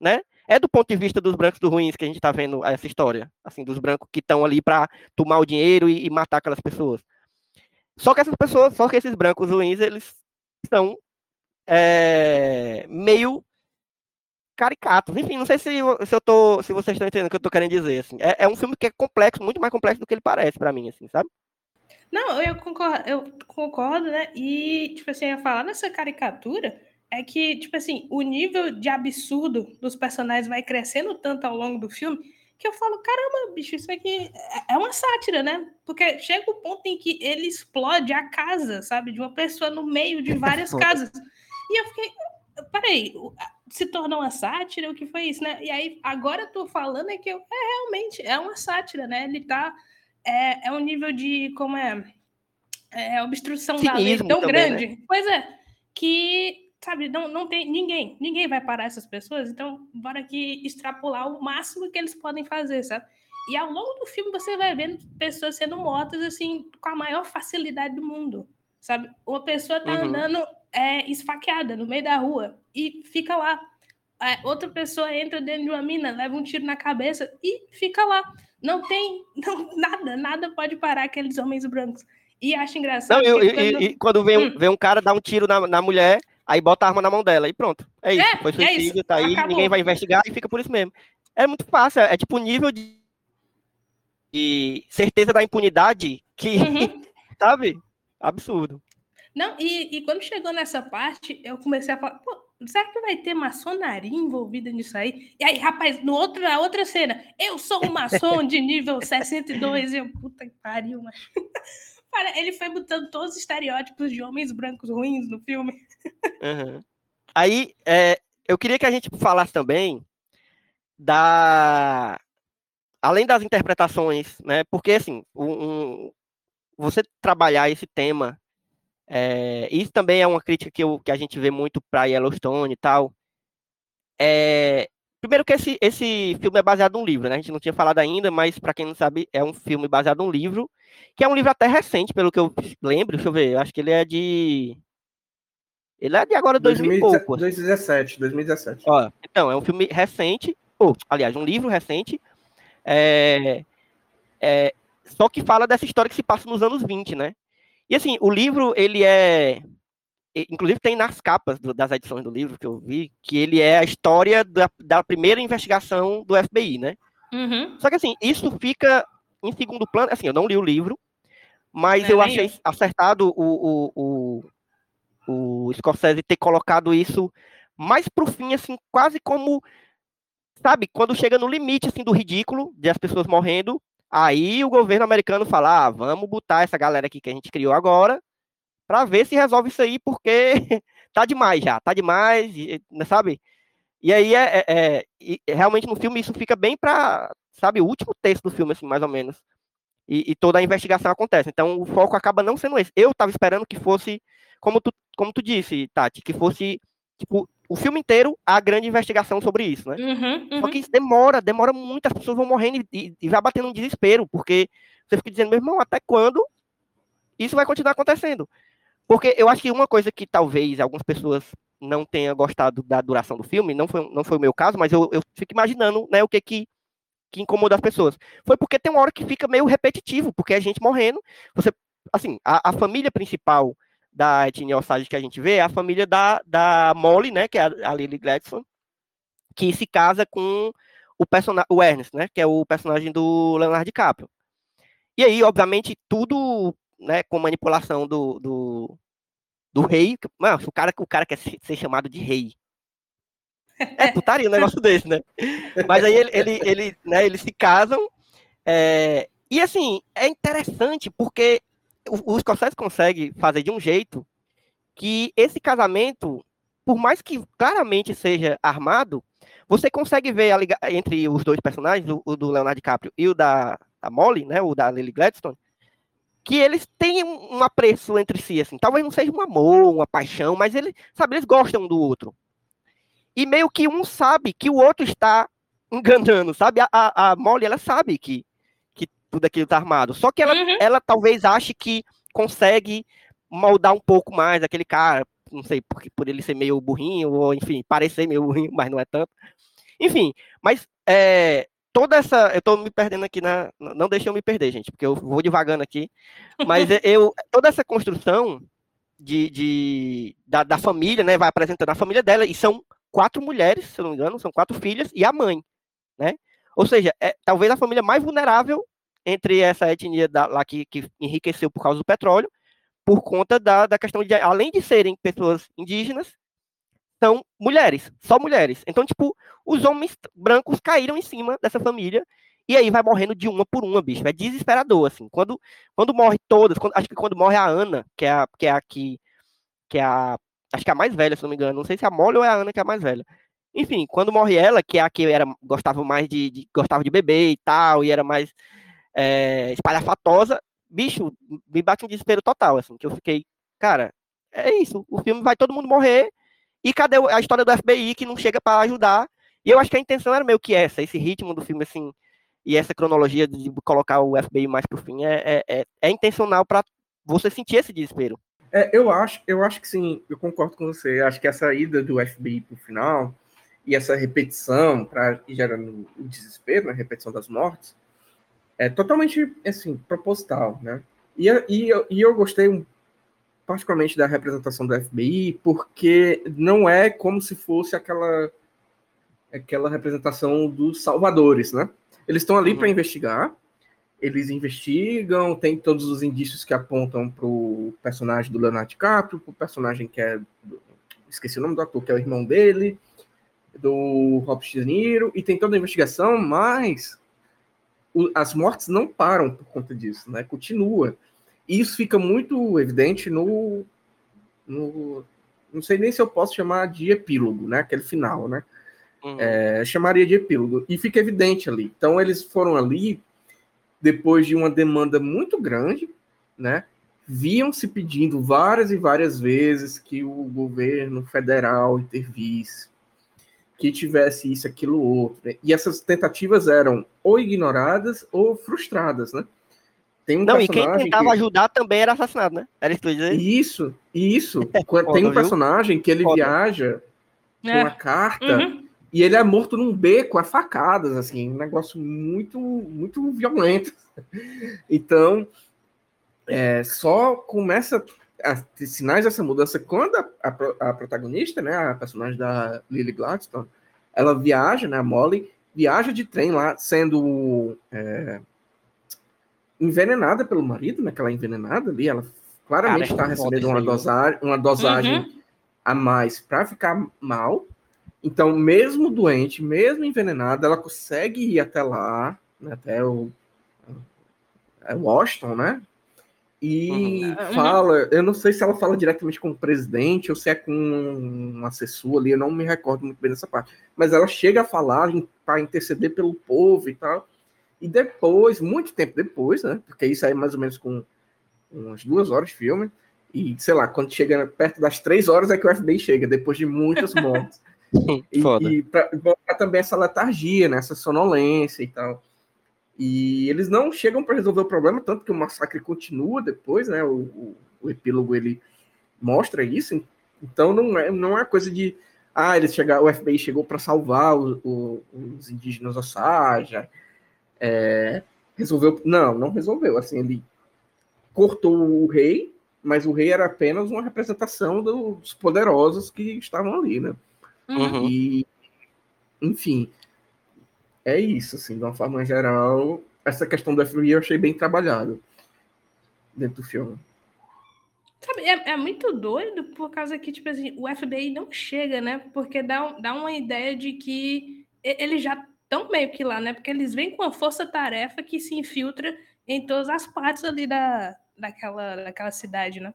né? É do ponto de vista dos brancos do ruins que a gente está vendo essa história, assim, dos brancos que estão ali para tomar o dinheiro e, e, matar aquelas pessoas. Só que essas pessoas, só que esses brancos ruins, eles são é, meio caricatos. Enfim, não sei se, se eu tô, se vocês estão entendendo o que eu tô querendo dizer. Assim. É, é um filme que é complexo, muito mais complexo do que ele parece para mim, assim, sabe? Não, eu concordo, eu concordo, né? E, tipo assim, eu falar nessa caricatura é que, tipo assim, o nível de absurdo dos personagens vai crescendo tanto ao longo do filme que eu falo, caramba, bicho, isso aqui é, é uma sátira, né? Porque chega o ponto em que ele explode a casa, sabe? De uma pessoa no meio de várias casas. E eu fiquei, peraí, se tornou uma sátira? O que foi isso, né? E aí, agora eu tô falando é que eu, é realmente, é uma sátira, né? Ele tá, é, é um nível de, como é, é obstrução Cinismo da lei tão também, grande. Né? Pois é, que sabe, não, não tem ninguém, ninguém vai parar essas pessoas, então bora aqui extrapolar o máximo que eles podem fazer, sabe? E ao longo do filme você vai vendo pessoas sendo mortas assim com a maior facilidade do mundo, sabe? Uma pessoa tá uhum. andando é, esfaqueada no meio da rua e fica lá. É, outra pessoa entra dentro de uma mina, leva um tiro na cabeça e fica lá. Não tem não, nada, nada pode parar aqueles homens brancos. E acho engraçado. Não, e, quando... E, e, quando vem, um, hum. vem um cara dar um tiro na, na mulher, aí bota a arma na mão dela e pronto. É isso. É, foi suicídio, é isso. tá aí, Acabou. ninguém vai investigar e fica por isso mesmo. É muito fácil, é, é tipo o nível de, de, certeza da impunidade que, uhum. sabe? Absurdo. Não, e, e quando chegou nessa parte, eu comecei a falar, pô, será que vai ter maçonaria envolvida nisso aí? E aí, rapaz, no outro, na outra cena, eu sou um maçom de nível 62, e eu, puta que pariu, mas... Cara, ele foi botando todos os estereótipos de homens brancos ruins no filme. Uhum. Aí, é, eu queria que a gente falasse também da. Além das interpretações, né? Porque, assim, um, você trabalhar esse tema, é, isso também é uma crítica que, eu, que a gente vê muito para Yellowstone e tal. É, primeiro que esse, esse filme é baseado num livro, né? A gente não tinha falado ainda, mas para quem não sabe, é um filme baseado num livro que é um livro até recente, pelo que eu lembro. Deixa eu ver, eu acho que ele é de. Ele é de agora 2000 e pouco. 2017, 2017. Ó, então, é um filme recente, ou, aliás, um livro recente, é, é, só que fala dessa história que se passa nos anos 20, né? E assim, o livro, ele é. Inclusive tem nas capas do, das edições do livro que eu vi, que ele é a história da, da primeira investigação do FBI, né? Uhum. Só que assim, isso fica em segundo plano, assim, eu não li o livro, mas é, eu achei acertado o, o, o, o Scorsese ter colocado isso mais pro fim, assim, quase como, sabe, quando chega no limite, assim, do ridículo, de as pessoas morrendo, aí o governo americano fala, ah, vamos botar essa galera aqui que a gente criou agora, para ver se resolve isso aí, porque tá demais já, tá demais, sabe? E aí é, é, é, realmente no filme isso fica bem para sabe, o último texto do filme, assim, mais ou menos. E, e, toda a investigação acontece. Então, o foco acaba não sendo esse. Eu estava esperando que fosse, como tu, como tu disse, Tati, que fosse, tipo, o filme inteiro a grande investigação sobre isso, né? Uhum, uhum. Só que isso demora, demora muito, as pessoas vão morrendo e, e vai batendo um desespero, porque você fica dizendo, meu irmão, até quando isso vai continuar acontecendo? Porque eu acho que uma coisa que talvez algumas pessoas não tenham gostado da duração do filme, não foi, não foi o meu caso, mas eu, eu fico imaginando né, o que que que incomoda as pessoas. Foi porque tem uma hora que fica meio repetitivo, porque a gente morrendo, você, assim, a, a família principal da etnia Osage que a gente vê é a família da, da Molly, né, que é a, a Lily Gladstone, que se casa com o personagem, o Ernest, né, que é o personagem do Leonardo DiCaprio. E aí, obviamente, tudo, né, com manipulação do, do, do rei, mano, o cara, o cara quer ser chamado de rei, é putaria um negócio desse, né? Mas aí ele, ele, ele né, eles se casam. É... E assim, é interessante porque o, o Scorsese consegue fazer de um jeito que esse casamento, por mais que claramente seja armado, você consegue ver a entre os dois personagens, o, o, do Leonardo DiCaprio e o da, da Molly, né, o da Lily Gladstone, que eles têm um apreço entre si, assim. Talvez não seja um amor, uma paixão, mas eles, sabe, eles gostam um do outro e meio que um sabe que o outro está enganando, sabe? A, a, a Molly, ela sabe que tudo aquilo está armado, só que ela, uhum. ela talvez ache que consegue moldar um pouco mais aquele cara, não sei, porque por ele ser meio burrinho, ou enfim, parecer meio burrinho, mas não é tanto. Enfim, mas é, toda essa. Eu estou me perdendo aqui na. Não deixe eu me perder, gente, porque eu vou devagando aqui. Mas eu, toda essa construção de, de da, da, família, né? Vai apresentando a família dela, e são quatro mulheres, se eu não me engano, são quatro filhas e a mãe, né? Ou seja, é talvez a família mais vulnerável entre essa etnia da, lá que, que enriqueceu por causa do petróleo, por conta da, da questão de, além de serem pessoas indígenas, são mulheres, só mulheres. Então, tipo, os homens brancos caíram em cima dessa família e aí vai morrendo de uma por uma, bicho. É desesperador, assim. Quando, quando morre todas, quando, acho que quando morre a Ana, que é a que é a que, que é a acho que é a mais velha, se não me engano. Não sei se é a Molly ou é a Ana que é a mais velha. Enfim, quando morre ela, que é a que era gostava mais de, de gostava de beber e tal, e era mais é, espalhafatosa, bicho, me bate um desespero total, assim, que eu fiquei, cara, é isso, o filme vai todo mundo morrer, e cadê a história do FBI que não chega para ajudar? E eu acho que a intenção era meio que essa, esse ritmo do filme, assim, e essa cronologia de colocar o FBI mais pro fim é, é, é, é intencional para você sentir esse desespero. É, eu acho, eu acho que sim, eu concordo com você. Acho que essa ida do FBI pro final e essa repetição para gerando o desespero, né, a repetição das mortes, é totalmente assim proposital, né? E, e, e eu gostei particularmente da representação do FBI porque não é como se fosse aquela aquela representação dos salvadores, né? Eles estão ali uhum. para investigar, eles investigam, tem todos os indícios que apontam para o personagem do Leonardo DiCaprio, para o personagem que é. Esqueci o nome do ator, que é o irmão dele, do Robert De Niro, e tem toda a investigação, mas o, as mortes não param por conta disso, né? Continua. E isso fica muito evidente no, no. Não sei nem se eu posso chamar de epílogo, né? Aquele final, né? Uhum. É, chamaria de epílogo. E fica evidente ali. Então, eles foram ali depois de uma demanda muito grande, né? Viam se pedindo várias e várias vezes que o governo federal intervisse, que tivesse isso, aquilo, outro. Né? E essas tentativas eram ou ignoradas ou frustradas, né? Tem um Não, e quem tentava que... ajudar também era assassinado, né? Era isso que dizer? Isso, isso. Tem um personagem que ele Foda. viaja com é. uma carta uhum. E ele é morto num beco a facadas, assim, um negócio muito, muito violento. Então, é, só começa a sinais dessa mudança quando a, a, a, protagonista, né, a personagem da Lily Gladstone, ela viaja, né, a Molly, viaja de trem lá, sendo é, envenenada pelo marido, né, que ela é envenenada ali, ela claramente está recebendo uma dosagem, uma dosagem uhum. a mais para ficar mal, então, mesmo doente, mesmo envenenada, ela consegue ir até lá, né, até o é Washington, né? E uhum. uhum. fala, eu não sei se ela fala diretamente com o presidente ou se é com um assessor ali, eu não me recordo muito bem dessa parte. Mas ela chega a falar para interceder pelo povo e tal. E depois, muito tempo depois, né? Porque isso aí é mais ou menos com umas duas horas de filme. E sei lá, quando chega perto das três horas é que o FBI chega, depois de muitas mortes. e, e para também essa letargia, né, essa sonolência e tal. E eles não chegam para resolver o problema, tanto que o massacre continua depois, né? O, o, o epílogo ele mostra isso. Então não é, não é coisa de ah, eles chegaram, o FBI chegou para salvar o, o, os indígenas Osage, é, resolveu. Não, não resolveu. Assim, ele cortou o rei, mas o rei era apenas uma representação dos poderosos que estavam ali, né? Uhum. E, enfim, é isso, assim, de uma forma geral. Essa questão do FBI eu achei bem trabalhado dentro do filme. Sabe, é, é, muito doido por causa que, tipo assim, o FBI não chega, né? Porque dá, dá uma ideia de que eles já estão meio que lá, né? Porque eles vêm com a força-tarefa que se infiltra em todas as partes ali da, daquela, daquela cidade, né?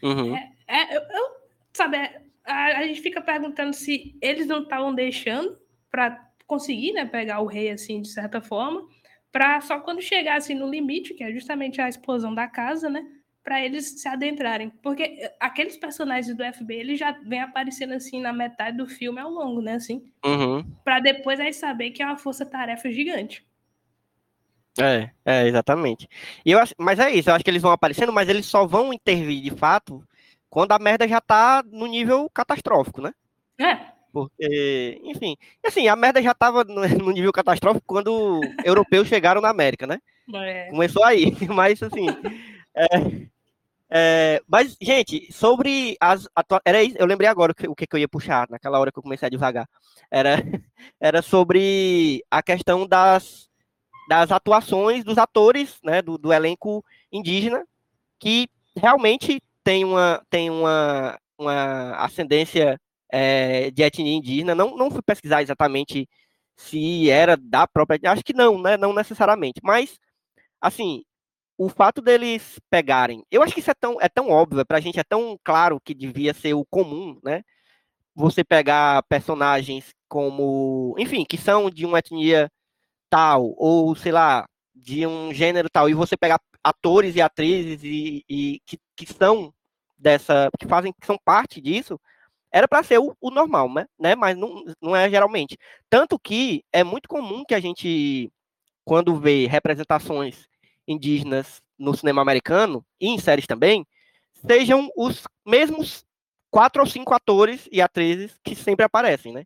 Uhum. É, é, eu, eu, sabe, é, a, a gente fica perguntando se eles não estavam deixando para conseguir né, pegar o rei, assim, de certa forma, para só quando chegasse no limite, que é justamente a explosão da casa, né? Para eles se adentrarem. Porque eh, aqueles personagens do FBI, eles já vêm aparecendo assim na metade do filme ao longo, né? Assim. Uhum. Para depois aí saber que é uma força-tarefa gigante. É, é, exatamente. E eu acho, mas é isso, eu acho que eles vão aparecendo, mas eles só vão intervir de fato quando a merda já tá no nível catastrófico, né? É. Porque, enfim, assim, a merda já tava no, nível catastrófico quando europeus chegaram na América, né? É. Começou aí, mas assim, é, É, mas, gente, sobre as. Era isso, eu lembrei agora o que, que eu ia puxar naquela hora que eu comecei a devagar. Era, era sobre a questão das, das atuações dos atores, né, do, do elenco indígena, que realmente tem uma, tem uma, uma ascendência é, de etnia indígena. Não, não fui pesquisar exatamente se era da própria. Acho que não, né? Não necessariamente. Mas, assim, o fato deles pegarem. Eu acho que isso é tão, é tão óbvio, para a gente é tão claro que devia ser o comum, né? Você pegar personagens como. Enfim, que são de uma etnia tal, ou sei lá, de um gênero tal, e você pegar atores e atrizes e, e que, que são dessa. que fazem, que são parte disso era para ser o, o, normal, né? né? Mas não, não é geralmente. Tanto que é muito comum que a gente, quando vê representações indígenas no cinema americano, e em séries também, sejam os mesmos quatro ou cinco atores e atrizes que sempre aparecem, né?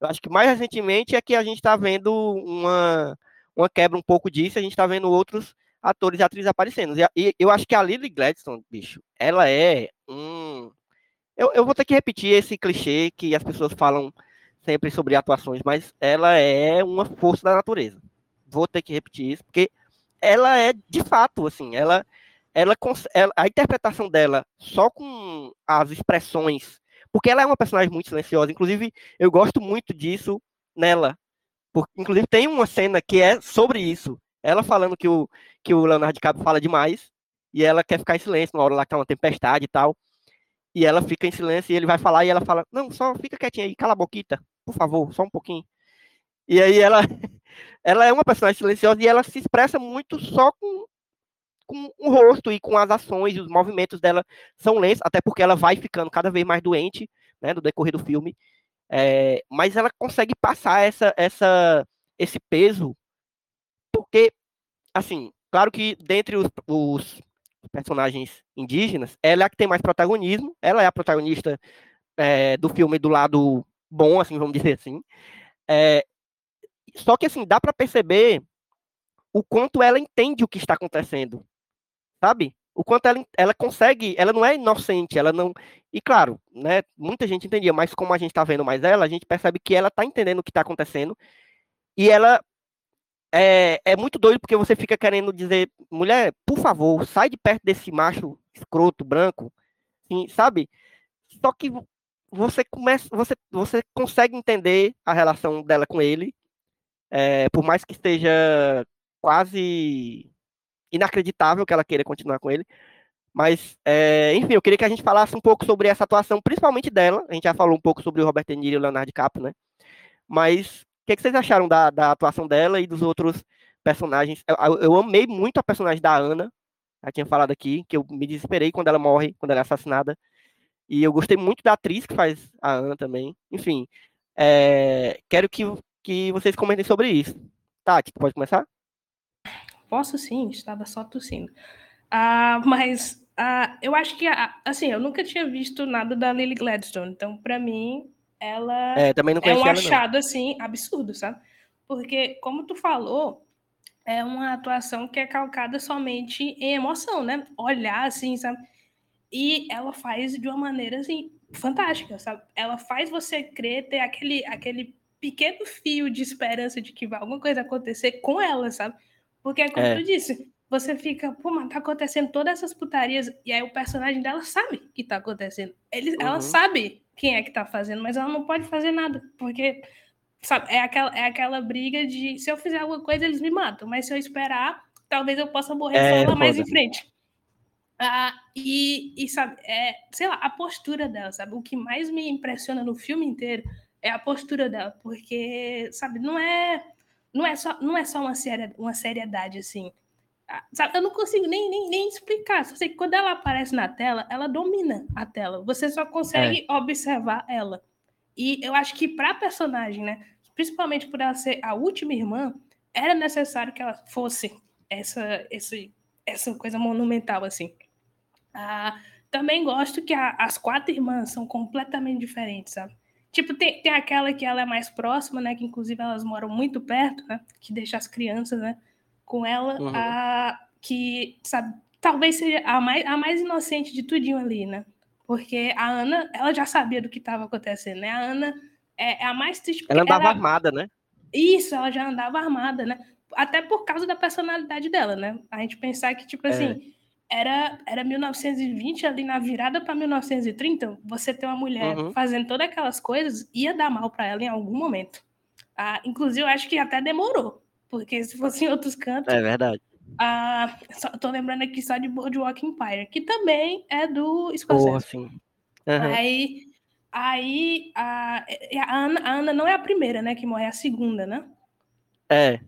Eu acho que mais recentemente é que a gente está vendo uma, uma quebra um pouco disso, a gente está vendo outros atores e atrizes aparecendo. E, eu acho que a Lily Gladstone, bicho, ela é um eu, eu vou ter que repetir esse clichê que as pessoas falam sempre sobre atuações, mas ela é uma força da natureza. Vou ter que repetir isso, porque ela é de fato, assim, ela, ela, ela a interpretação dela só com as expressões, porque ela é uma personagem muito silenciosa, inclusive eu gosto muito disso nela, porque inclusive tem uma cena que é sobre isso, ela falando que o, que o Leonardo DiCaprio fala demais, e ela quer ficar em silêncio na hora lá que tá uma tempestade e tal, e ela fica em silêncio e ele vai falar e ela fala: Não, só fica quietinha aí, cala a boquita, por favor, só um pouquinho. E aí ela, ela é uma personagem silenciosa e ela se expressa muito só com, com o rosto e com as ações e os movimentos dela são lentos, até porque ela vai ficando cada vez mais doente, né, no decorrer do filme. É, mas ela consegue passar essa, essa, esse peso, porque, assim, claro que dentre os, os personagens indígenas, ela é a que tem mais protagonismo, ela é a protagonista é, do filme do lado bom, assim, vamos dizer assim. É, só que, assim, dá para perceber o quanto ela entende o que está acontecendo, sabe? O quanto ela, ela consegue, ela não é inocente, ela não. E claro, né? Muita gente entendia, mas como a gente está vendo mais ela, a gente percebe que ela está entendendo o que está acontecendo e ela é, é muito doido porque você fica querendo dizer, mulher, por favor, sai de perto desse macho escroto, branco, assim, sabe? Só que você começa, você, você consegue entender a relação dela com ele, é, por mais que esteja quase inacreditável que ela queira continuar com ele. Mas, é, enfim, eu queria que a gente falasse um pouco sobre essa atuação, principalmente dela. A gente já falou um pouco sobre o Robert De Niro e o Leonardo DiCaprio, né? Mas que, que vocês acharam da, da atuação dela e dos outros personagens? Eu, eu, amei muito a personagem da Ana, já tinha falado aqui, que eu me desesperei quando ela morre, quando ela é assassinada. E eu gostei muito da atriz que faz a Ana também. Enfim, é, quero que, que vocês comentem sobre isso. Tati, pode começar? Posso sim, estava só tossindo. Ah, mas ah, eu acho que, assim, eu nunca tinha visto nada da Lily Gladstone, então, para mim, ela é, também não é um achado não. assim absurdo, sabe? Porque como tu falou, é uma atuação que é calcada somente em emoção, né? Olhar assim, sabe? E ela faz de uma maneira assim fantástica, sabe? Ela faz você crer ter aquele aquele pequeno fio de esperança de que vai alguma coisa acontecer com ela, sabe? Porque é como é. tu disse, você fica, pô, mas tá acontecendo todas essas putarias, e aí o personagem dela sabe que tá acontecendo. Ele, uhum. Ela sabe quem é que tá fazendo, mas ela não pode fazer nada, porque sabe, é aquela, é aquela briga de se eu fizer alguma coisa, eles me matam, mas se eu esperar, talvez eu possa morrer é, só lá mais em frente. Ah, e, e sabe, é, sei lá, a postura dela, sabe? O que mais me impressiona no filme inteiro é a postura dela, porque, sabe, não é não é só não é só uma, séria, uma seriedade assim. Sabe, eu não consigo nem, nem, nem explicar. Só sei que quando ela aparece na tela, ela domina a tela. Você só consegue é. observar ela. E eu acho que para a personagem, né, principalmente por ela ser a última irmã, era necessário que ela fosse essa, essa, essa coisa monumental assim. Ah, também gosto que a, as quatro irmãs são completamente diferentes, sabe? Tipo, tem, tem aquela que ela é mais próxima, né? Que inclusive elas moram muito perto, né? Que deixa as crianças, né? Com ela, uhum. a, que, sabe, talvez seja a mais, a mais inocente de tudinho ali, né? Porque a Ana, ela já sabia do que estava acontecendo, né? A Ana é, é a mais triste. Ela andava ela... armada, né? Isso, ela já andava armada, né? Até por causa da personalidade dela, né? A gente pensar que, tipo é. assim, era, era 1920, ali na virada para 1930, você ter uma mulher uhum. fazendo todas aquelas coisas, ia dar mal para ela em algum momento. Ah, inclusive, eu acho que até demorou, porque se fosse em outros cantos. É verdade. Ah, só, tô lembrando aqui só de Boardwalk Empire, que também é do Scorsese. Oh, sim. Uhum. Aí, aí a, a, Ana, a Ana não é a primeira, né, que morre, é a segunda, né? É.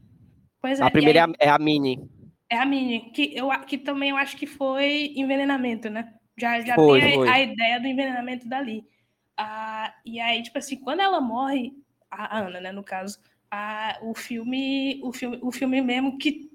Pois é. A primeira aí, é a Minnie. É a Minnie, que, eu, que também eu acho que foi envenenamento, né? Já, já foi, tem a, a, ideia do envenenamento dali. Ah, e aí, tipo assim, quando ela morre, a Ana, né, no caso, a, o filme, o filme, o filme mesmo que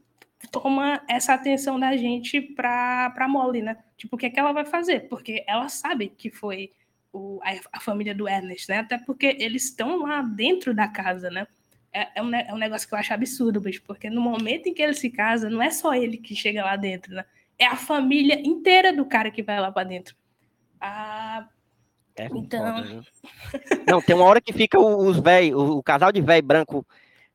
toma essa atenção da gente pra, pra Molly, né? Tipo, o que é que ela vai fazer? Porque ela sabe que foi o, a, a família do Ernest, né? Até porque eles estão lá dentro da casa, né? é, é, um, é um negócio que eu acho absurdo, bicho, porque no momento em que ele se casa, não é só ele que chega lá dentro, né? É a família inteira do cara que vai lá para dentro. Ah, é então. Foda, não, tem uma hora que fica os velhos, o, o casal de velho branco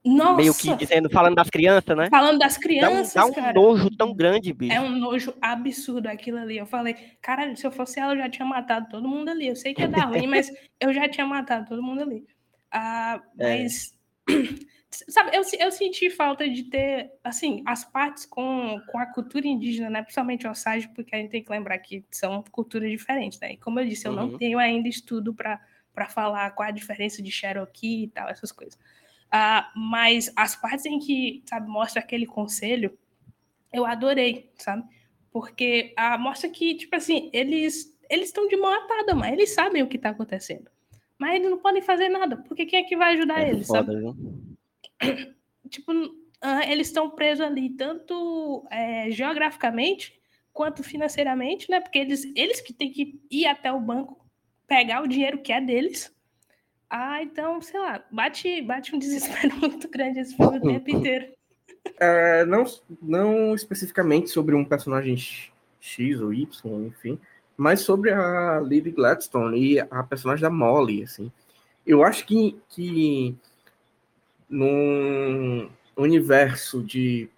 nossa. Meio que dizendo, falando das crianças, né? Falando das crianças, dá um, dá um nojo tão grande, bicho. É um nojo absurdo aquilo ali. Eu falei, caralho, se eu fosse ela, eu já tinha matado todo mundo ali. Eu sei que ia dar ruim, mas eu já tinha matado todo mundo ali. Ah, é. Sabe, eu, eu senti falta de ter, assim, as partes com, com a cultura indígena, né? Principalmente o Osage, porque a gente tem que lembrar que são culturas diferentes, né? E como eu disse, eu uhum. não tenho ainda estudo para falar qual a diferença de Cherokee e tal, essas coisas. Uh, mas as partes em que, sabe, mostra aquele conselho, eu adorei, sabe? Porque uh, mostra que, tipo assim, eles eles estão de mão atada, mas eles sabem o que está acontecendo. Mas eles não podem fazer nada, porque quem é que vai ajudar é eles, foda, sabe? Viu? Tipo, eles estão presos ali, tanto é, geograficamente quanto financeiramente, né? Porque eles, eles que têm que ir até o banco pegar o dinheiro que é deles. Ah, então, sei lá, bate, bate um desespero muito grande esse filme o tempo inteiro. É, não, não especificamente sobre um personagem X ou Y, enfim, mas sobre a Liv Gladstone e a personagem da Molly, assim. Eu acho que, que num universo de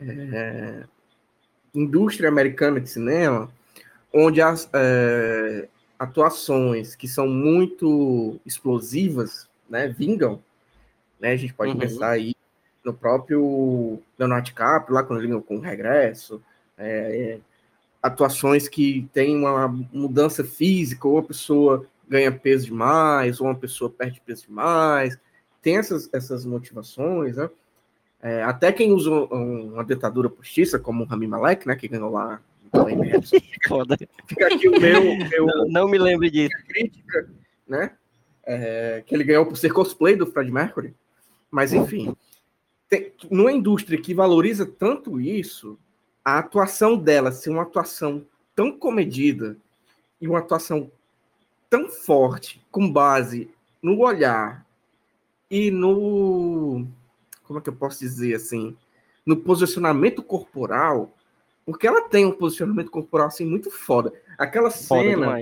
é, indústria americana de cinema, onde as é, atuações que são muito explosivas, né, vingam, né, a gente pode uhum. pensar aí no próprio Leonardo DiCaprio, lá quando ele ganhou com o Regresso, é, atuações que têm uma mudança física, ou a pessoa ganha peso demais, ou uma pessoa perde peso demais. Tem essas, essas motivações, né? É, até quem usa uma ditadura postiça, como o Rami Malek, né, que ganhou lá Foda. Fica aqui o meu. meu não, não, me lembre disso. Crítica, né? É, que ele ganhou por ser cosplay do Fred Mercury. Mas, enfim. Tem, numa indústria que valoriza tanto isso, a atuação dela ser uma atuação tão comedida e uma atuação tão forte, com base no olhar e no. Como é que eu posso dizer assim? No posicionamento corporal, porque ela tem um posicionamento corporal assim muito foda. Aquela foda cena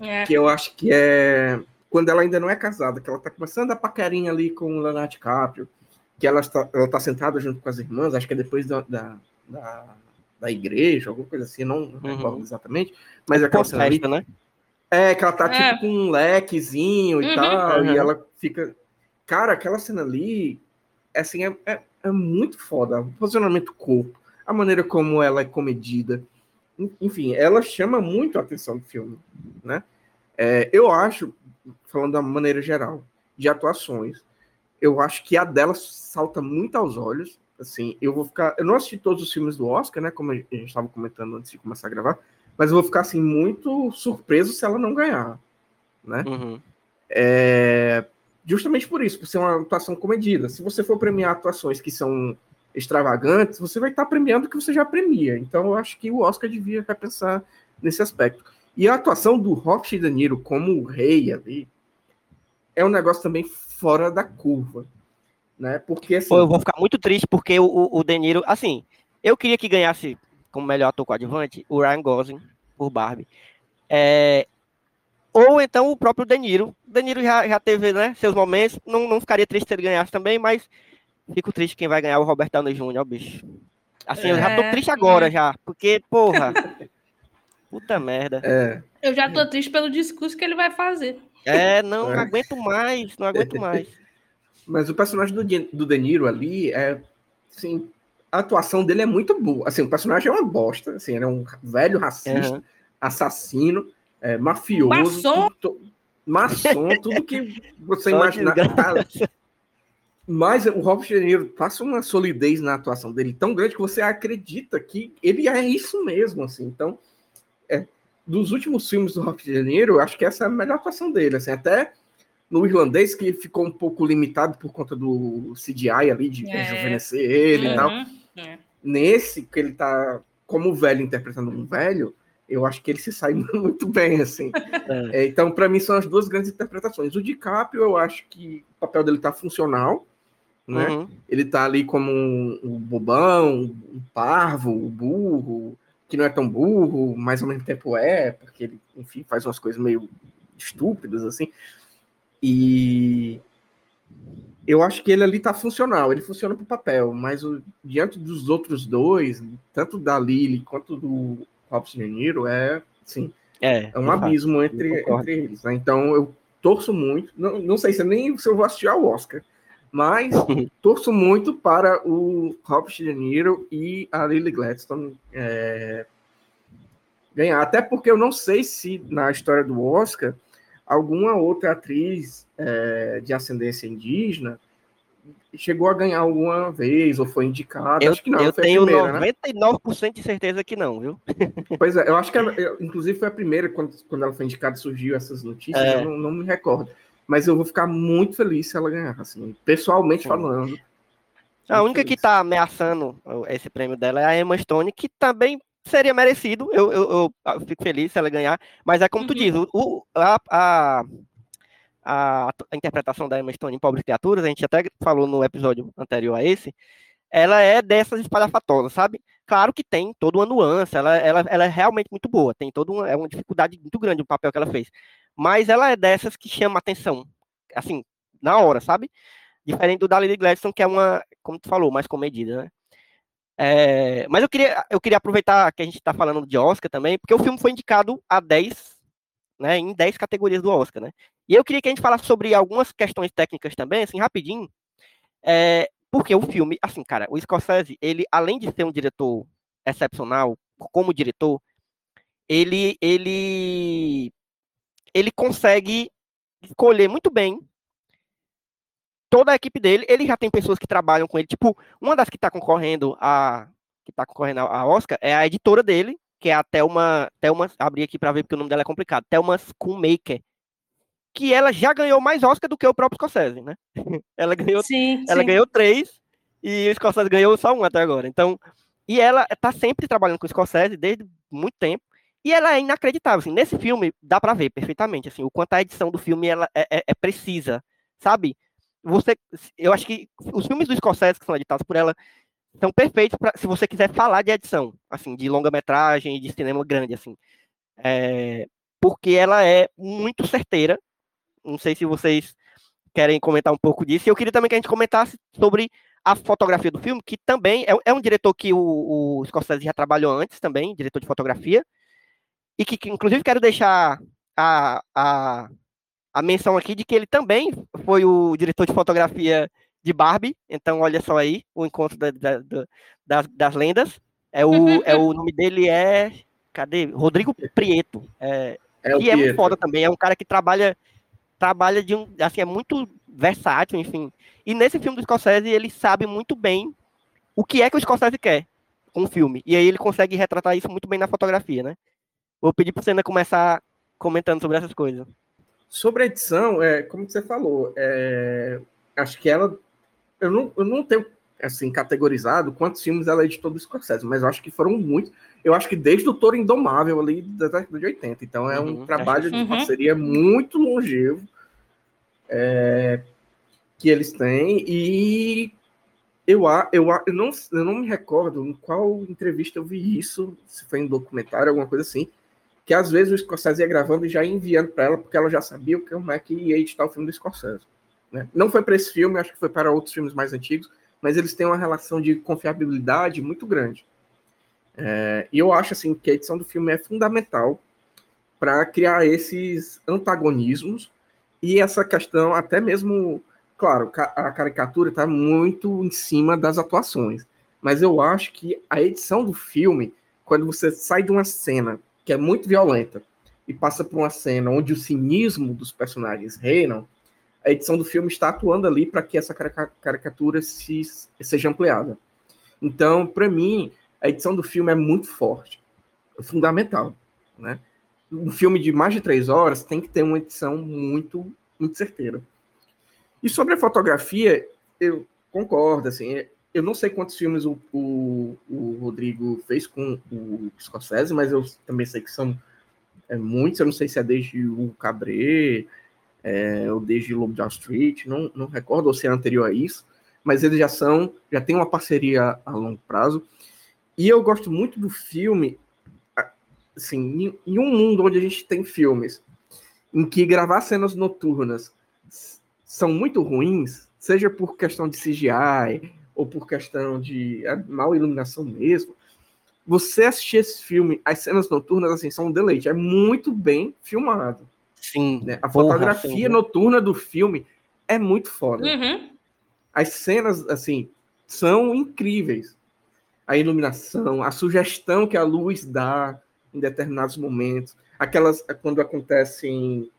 é. que eu acho que é quando ela ainda não é casada, que ela tá começando a paquerinha ali com o Leonardo DiCaprio, que ela está, ela tá sentada junto com as irmãs, acho que é depois da, da, da da igreja, alguma coisa assim, não, não uhum. recordo exatamente, mas é aquela cena ali, né? É, que ela tá é. tipo com um lequezinho e uhum. tal, uhum. e ela fica. Cara, aquela cena ali, assim, é, é, é muito foda. O posicionamento do corpo, a maneira como ela é comedida. Enfim, ela chama muito a atenção do filme, né? É, eu acho, falando da maneira geral, de atuações, eu acho que a dela salta muito aos olhos, Assim, eu vou ficar. Eu não assisti todos os filmes do Oscar, né? Como a gente estava comentando antes de começar a gravar, mas eu vou ficar assim muito surpreso se ela não ganhar, né? Uhum. É, justamente por isso, por ser uma atuação comedida. Se você for premiar atuações que são extravagantes, você vai estar premiando o que você já premia. Então, eu acho que o Oscar devia repensar nesse aspecto. E a atuação do Robert De Niro como o rei ali é um negócio também fora da curva né? Porque assim... eu vou ficar muito triste porque o, o, o De Niro, assim, eu queria que ganhasse como melhor ator coadjuvante, o Ryan Gosling por Barbie. É, ou então o próprio De Niro. De Niro já, já teve né, seus momentos, não, não ficaria triste se ele ganhasse também, mas fico triste quem vai ganhar o Robert Downey Jr., bicho. Assim, é, eu já tô é, triste agora, já, porque, porra, puta merda. É. Eu já tô triste pelo discurso que ele vai fazer. É, não, não aguento mais, não aguento mais. Mas o personagem do, De, do De Niro ali é, assim, a atuação dele é muito boa. Assim, o personagem é uma bosta, assim, ele é um velho racista, uhum. assassino, é, mafioso. Maçom. Tudo, maçom, tudo que você imaginar. Tá, mas o Robert De Niro passa uma solidez na atuação dele tão grande que você acredita que ele é isso mesmo, assim. Então, é, dos últimos filmes do Robert De Niro, acho que essa é a melhor atuação dele, assim. Até no irlandês, que ficou um pouco limitado por conta do CGI ali, de é. rejuvenescer ele uhum. e tal. É. Nesse, que ele tá como velho interpretando um velho, eu acho que ele se sai muito bem, assim. É. É, então, para mim, são as duas grandes interpretações. O DiCaprio, eu acho que o papel dele tá funcional, né? Uhum. Ele tá ali como um, um bobão, um parvo, um burro, que não é tão burro, mas ao mesmo tempo é, porque ele, enfim, faz umas coisas meio estúpidas, assim. E eu acho que ele ali tá funcional, ele funciona pro papel, mas o, diante dos outros dois, tanto da Lily quanto do Robert De Niro, é, sim, é, é um abismo entre, entre eles. Né? Então eu torço muito, não, não sei se nem se eu vou assistir ao Oscar, mas torço muito para o Robert De Niro e a Lily Gladstone é, ganhar. Até porque eu não sei se na história do Oscar alguma outra atriz é, de ascendência indígena chegou a ganhar alguma vez ou foi indicada. Eu, acho que não. Eu tenho primeira, 99% né? de certeza que não, viu? Pois é, eu acho que ela, inclusive foi a primeira quando, quando ela foi indicada surgiu essas notícias. É. Eu não, não, me recordo, mas eu vou ficar muito feliz se ela ganhar, assim, pessoalmente falando. A única feliz. que está ameaçando esse prêmio dela é a Emma Stone, que também seria merecido. Eu, eu, eu fico feliz se ela ganhar. Mas é como uhum. tu diz, o, a, a, a, a, interpretação da Emma Stone em Pobres Criaturas, a gente até falou no episódio anterior a esse, ela é dessas espalhafatosas, sabe? Claro que tem toda uma nuance, ela, ela, ela é realmente muito boa, tem toda uma, é uma dificuldade muito grande o papel que ela fez. Mas ela é dessas que chama atenção, assim, na hora, sabe? Diferente do da Lily Gladstone, que é uma, como tu falou, mais comedida, né? É, mas eu queria, eu queria aproveitar que a gente está falando de Oscar também, porque o filme foi indicado a 10, né, em 10 categorias do Oscar, né? E eu queria que a gente falasse sobre algumas questões técnicas também, assim, rapidinho, é, porque o filme, assim, cara, o Scorsese, ele, além de ser um diretor excepcional, como diretor, ele, ele, ele consegue escolher muito bem toda a equipe dele, ele já tem pessoas que trabalham com ele. Tipo, uma das que está concorrendo a que tá concorrendo a Oscar é a editora dele, que é a Thelma, Thelma abri aqui para ver porque o nome dela é complicado, Thelma Schoonmaker, que ela já ganhou mais Oscar do que o próprio Scorsese, né? ela ganhou, sim, ela sim. ganhou três e o Scorsese ganhou só um até agora. Então, e ela tá sempre trabalhando com o Scorsese desde muito tempo. E ela é inacreditável, assim, nesse filme dá para ver perfeitamente, assim, o quanto a edição do filme ela é, é, é precisa, sabe? você, eu acho que os filmes do Scorsese que são editados por ela são perfeitos para se você quiser falar de edição, assim, de longa-metragem, de cinema grande, assim, é, porque ela é muito certeira. Não sei se vocês querem comentar um pouco disso. E eu queria também que a gente comentasse sobre a fotografia do filme, que também é, é um diretor que o, o Scorsese já trabalhou antes também, diretor de fotografia, e que, que inclusive quero deixar a, a a menção aqui de que ele também foi o diretor de fotografia de Barbie. Então, olha só aí, o encontro da, da, da, das, das, lendas. É o, é o nome dele é. Cadê? Rodrigo Prieto. É, é e é muito foda também. É um cara que trabalha trabalha de um. Assim, é muito versátil, enfim. E nesse filme do Scorsese, ele sabe muito bem o que é que o Scorsese quer com o filme. E aí ele consegue retratar isso muito bem na fotografia, né? Vou pedir para você começar comentando sobre essas coisas. Sobre a edição, é, como você falou, é, acho que ela. Eu não, eu não tenho assim, categorizado quantos filmes ela editou do Scorsese, mas eu acho que foram muitos. Eu acho que desde o Toro Indomável ali da década de 80. Então é um uhum, trabalho de uhum. parceria muito longevo é, que eles têm. E eu, eu, eu, não, eu não me recordo em qual entrevista eu vi isso, se foi em documentário, alguma coisa assim, que às vezes o Scorsese ia gravando e já ia enviando para ela, porque ela já sabia como é que ia editar o filme do Scorsese. Né? Não foi para esse filme, acho que foi para outros filmes mais antigos, mas eles têm uma relação de confiabilidade muito grande. É, e eu acho assim que a edição do filme é fundamental para criar esses antagonismos e essa questão até mesmo claro, a caricatura está muito em cima das atuações, mas eu acho que a edição do filme, quando você sai de uma cena que é muito violenta e passa por uma cena onde o cinismo dos personagens reinam, a edição do filme está atuando ali para que essa caricatura se, seja ampliada. Então, para mim, a edição do filme é muito forte, é fundamental, né? Um filme de mais de três horas tem que ter uma edição muito, muito certeira. E sobre a fotografia, eu concordo, assim, eu não sei quantos filmes o, o, o Rodrigo fez com o Scorsese, mas eu também sei que são é, muitos, eu não sei se é desde o Cabré, é, ou desde Lobo Wall Street, não, não recordo, ou se é anterior a isso, mas eles já são, já tem uma parceria a longo prazo, e eu gosto muito do filme, assim, em, em um mundo onde a gente tem filmes em que gravar cenas noturnas são muito ruins, seja por questão de CGI ou por questão de é, mal iluminação mesmo, você assistir esse filme, as cenas noturnas assim são um deleite, é muito bem filmado. Sim. Né? A porra, fotografia sim. noturna do filme é muito foda. Uhum. As cenas assim são incríveis. A iluminação, a sugestão que a luz dá em determinados momentos, aquelas quando acontecem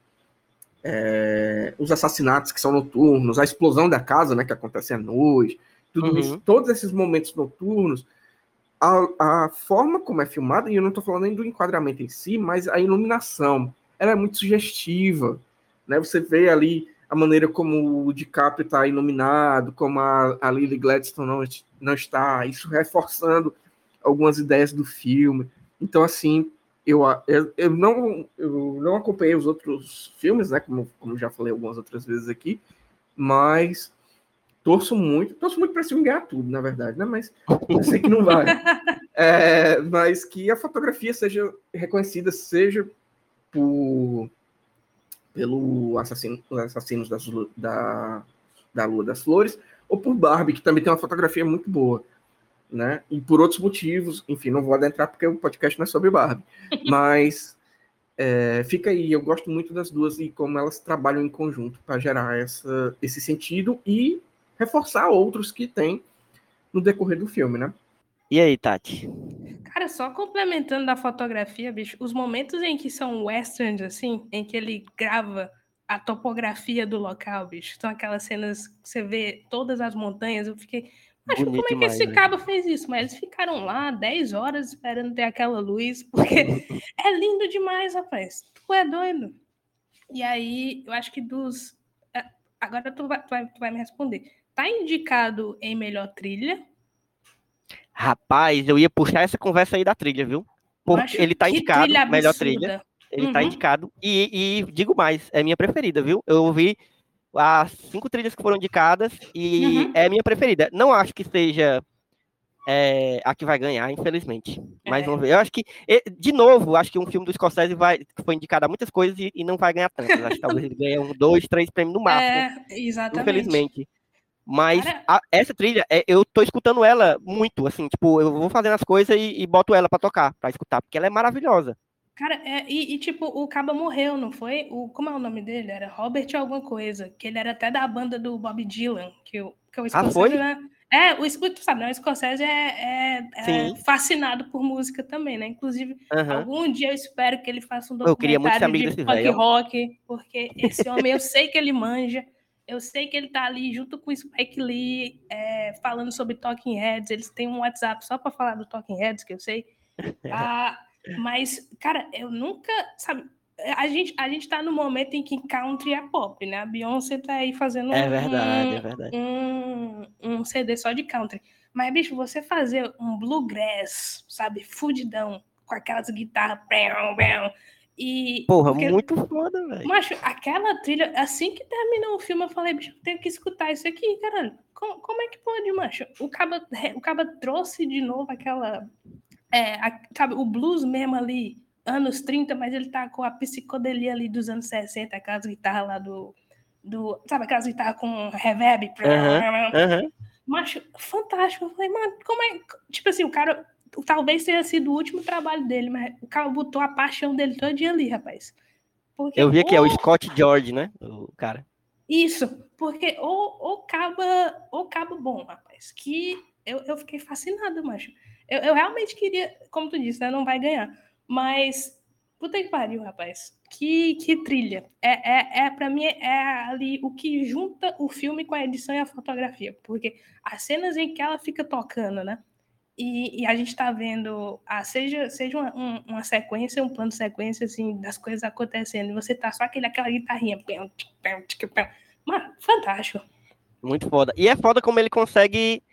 é, os assassinatos que são noturnos, a explosão da casa, né, que acontece à noite, tudo uhum. isso, todos esses momentos noturnos, a, a forma como é filmada, e eu não estou falando nem do enquadramento em si, mas a iluminação, ela é muito sugestiva, né? Você vê ali a maneira como o DiCaprio está iluminado, como a, a Lily Gladstone não, não está, isso reforçando algumas ideias do filme. Então, assim, eu, eu, eu, não, eu não acompanhei os outros filmes, né? Como, como já falei algumas outras vezes aqui, mas torço muito, torço muito para esse filme ganhar tudo, na verdade, né? Mas eu sei que não vai. É, mas que a fotografia seja reconhecida, seja por pelo assassino, assassinos da, da, da Lua das Flores, ou por Barbie, que também tem uma fotografia muito boa né? E por outros motivos, enfim, não vou adentrar porque o podcast não é sobre Barbie, mas é, fica aí. Eu gosto muito das duas e como elas trabalham em conjunto para gerar essa, esse sentido e reforçar outros que tem no decorrer do filme, né? E aí, Tati? Cara, só complementando da fotografia, bicho, os momentos em que são westerns, assim, em que ele grava a topografia do local, bicho, são aquelas cenas que você vê todas as montanhas, eu fiquei, Acho como é que demais, esse né? cabo fez isso? Mas eles ficaram lá 10 horas esperando ter aquela luz, porque é lindo demais, rapaz. Tu é doido. E aí, eu acho que dos. É, agora tu vai, tu vai, tu vai me responder. Tá indicado em melhor trilha? Rapaz, eu ia puxar essa conversa aí da trilha, viu? Porque ele tá indicado, trilha melhor trilha. Ele tá uhum. tá indicado. E, e digo mais, é minha preferida, viu? Eu ouvi as cinco trilhas que foram indicadas e uhum. é minha preferida. Não acho que seja é, a que vai ganhar, infelizmente. Mas é. vamos ver. Eu acho que, de novo, acho que um filme do Scorsese vai, foi indicado a muitas coisas e, e não vai ganhar tanto. acho que talvez ele ganhe um, dois, três prêmios no máximo. É, exatamente. Infelizmente. Mas a, essa trilha, é, eu tô escutando ela muito, assim, tipo, eu vou fazendo as coisas e, e boto ela para tocar, para escutar, porque ela é maravilhosa. Cara, é, e, e, tipo, o Caba morreu, não foi? O, como é o nome dele? Era Robert alguma coisa, que ele era até da banda do Bob Dylan, que, o, que o Scorsese, ah, foi? né? É, o, tu sabe, né? O Scorsese é, é, é fascinado por música também, né? Inclusive, uhum. algum dia eu espero que ele faça um documentário de rock rock, porque esse homem, eu sei que ele manja, eu sei que ele tá ali junto com o Spike Lee, é, falando sobre Talking Heads, eles têm um WhatsApp só para falar do Talking Heads, que eu sei. Ah, mas, cara, eu nunca, sabe, a gente, a gente tá no momento em que country é pop, né? A Beyoncé tá aí fazendo é verdade, um, é verdade. Um, um CD só de country. Mas, bicho, você fazer um bluegrass, sabe, fudidão, com aquelas guitarras, E, Porra, porque, muito foda, velho. Macho, aquela trilha, assim que terminou o filme, eu falei, bicho, eu tenho que escutar isso aqui, caralho. Como, como é que pode, macho? O Caba, o Caba trouxe de novo aquela. É, a, sabe, o blues mesmo ali, anos 30, mas ele tá com a psicodelia ali dos anos 60, aquelas guitarras lá do. do sabe, aquelas guitarras com reverb. Uhum, uhum. Macho, fantástico. Eu falei, mano, como é. Tipo assim, o cara talvez tenha sido o último trabalho dele, mas o cara botou a paixão dele todo dia ali, rapaz. Porque, eu vi ou... é o Scott George, né? O cara. Isso, porque ou, ou caba, ou cabo bom, rapaz, que eu, eu fiquei fascinado, macho. Eu, eu realmente queria, como tu disse, né, não vai ganhar, mas puta que pariu, rapaz. Que, que trilha. É, é, é para mim é ali o que junta o filme com a edição e a fotografia, porque as cenas em que ela fica tocando, né? E, e, a gente está vendo, ah, seja, seja uma, um, uma sequência, um plano de sequência, assim, das coisas acontecendo, e você tá só aquele, aquela guitarrinha. Mano, fantástico. Muito foda. E é foda como ele consegue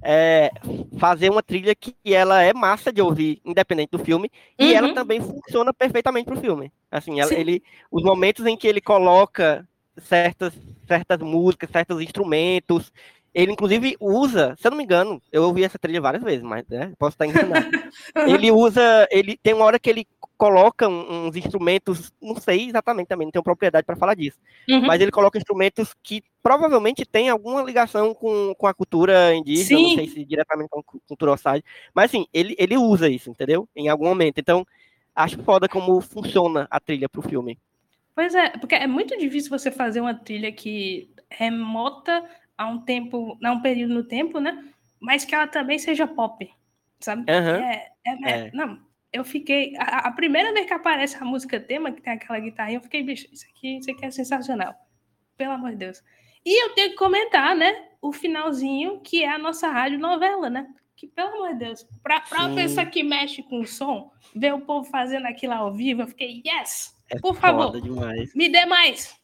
é, fazer uma trilha que ela é massa de ouvir, independente do filme, e uhum. ela também funciona perfeitamente pro filme. Assim, ela, ele, os momentos em que ele coloca certas, certas músicas, certos instrumentos, ele, inclusive, usa, se eu não me engano, eu ouvi essa trilha várias vezes, mas né, posso estar enganado. ele usa, ele tem uma hora que ele coloca uns instrumentos, não sei exatamente também, não tenho propriedade para falar disso, uhum. mas ele coloca instrumentos que provavelmente têm alguma ligação com, com a cultura indígena, Sim. não sei se diretamente com a cultura Osage, mas assim, ele, ele usa isso, entendeu? Em algum momento. Então, acho foda como funciona a trilha pro filme. Pois é, porque é muito difícil você fazer uma trilha que remota a um tempo, a um período no tempo, né? Mas que ela também seja pop, sabe? Uhum. É, é, é, não, eu fiquei. A, a, primeira vez que aparece a música tema, que tem aquela guitarrinha, eu fiquei, bicho, isso aqui, isso aqui é sensacional. Pelo amor de Deus. E eu tenho que comentar, né? O finalzinho, que é a nossa rádio novela, né? Que, pelo amor de Deus, pra, pra uma pessoa que mexe com o som, ver o povo fazendo aquilo ao vivo, eu fiquei, yes! É por favor, demais. me dê mais.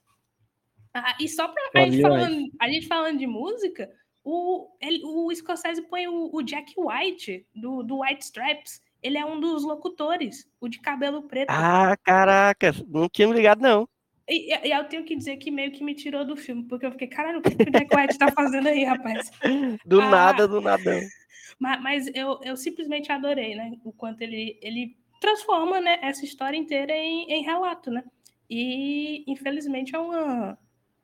Ah, e só para a gente falando, a gente falando de música, o, ele, o Scorsese põe o, o, Jack White, do, do White Stripes. Ele é um dos locutores, o de cabelo preto. Ah, caraca, não tinha me ligado, não. E, e, eu tenho que dizer que meio que me tirou do filme, porque eu fiquei, caralho, o que, o Jack White tá fazendo aí, rapaz? Do ah, nada, do nada. Mas, mas eu, eu simplesmente adorei, né? O quanto ele, ele transforma né, essa história inteira em, em relato, né? E, infelizmente, é uma,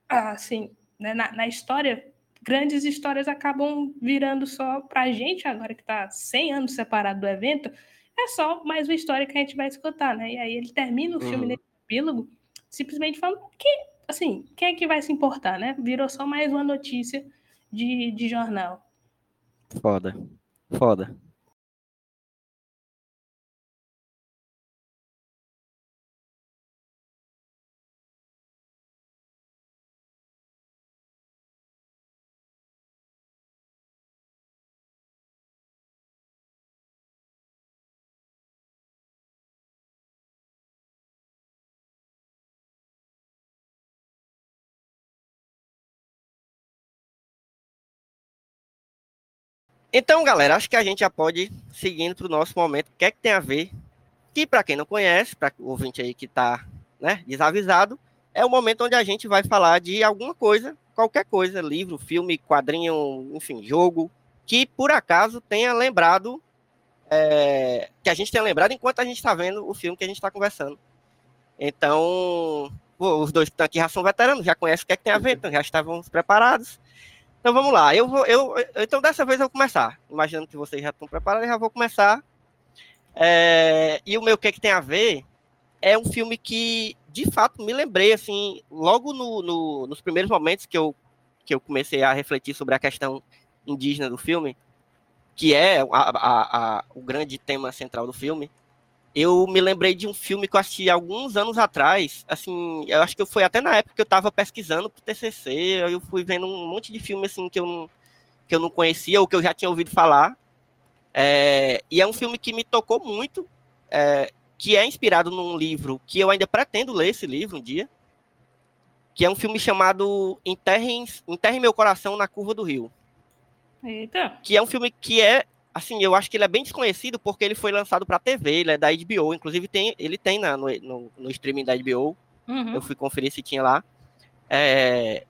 assim, né, na, na, história, grandes histórias acabam virando só para a gente, agora que está 100 anos separado do evento, é só mais uma história que a gente vai escutar, né? E aí ele termina o filme uhum. nesse epílogo simplesmente falando que, assim, quem é que vai se importar, né? Virou só mais uma notícia de, de jornal. Foda, foda. Então, galera, acho que a gente já pode seguindo para o nosso momento. O que é que tem a ver? Que, para quem não conhece, para o ouvinte aí que está né, desavisado, é o momento onde a gente vai falar de alguma coisa, qualquer coisa, livro, filme, quadrinho, enfim, jogo, que por acaso tenha lembrado, é, que a gente tenha lembrado enquanto a gente está vendo o filme que a gente está conversando. Então, pô, os dois que estão aqui já são veteranos, já conhecem o que é que tem a ver, então já estavam preparados. Então vamos lá. Eu vou, eu, então dessa vez eu vou começar. Imaginando que vocês já estão preparados, eu já vou começar. É, e o meu que, é que tem a ver é um filme que, de fato, me lembrei, assim, logo no, no, nos primeiros momentos que eu, que eu comecei a refletir sobre a questão indígena do filme, que é a, a, a, o grande tema central do filme eu me lembrei de um filme que eu assisti alguns anos atrás, assim, eu acho que foi até na época que eu estava pesquisando pro TCC, eu fui vendo um monte de filme, assim, que eu não, que eu não conhecia ou que eu já tinha ouvido falar, é, e é um filme que me tocou muito, é, que é inspirado num livro que eu ainda pretendo ler esse livro um dia, que é um filme chamado Enterre, Enterre Meu Coração na Curva do Rio. Eita. Que é um filme que é assim, eu acho que ele é bem desconhecido porque ele foi lançado para TV, ele é da HBO, inclusive tem, ele tem na, no, no, no streaming da HBO. Uhum. Eu fui conferir se tinha lá. É,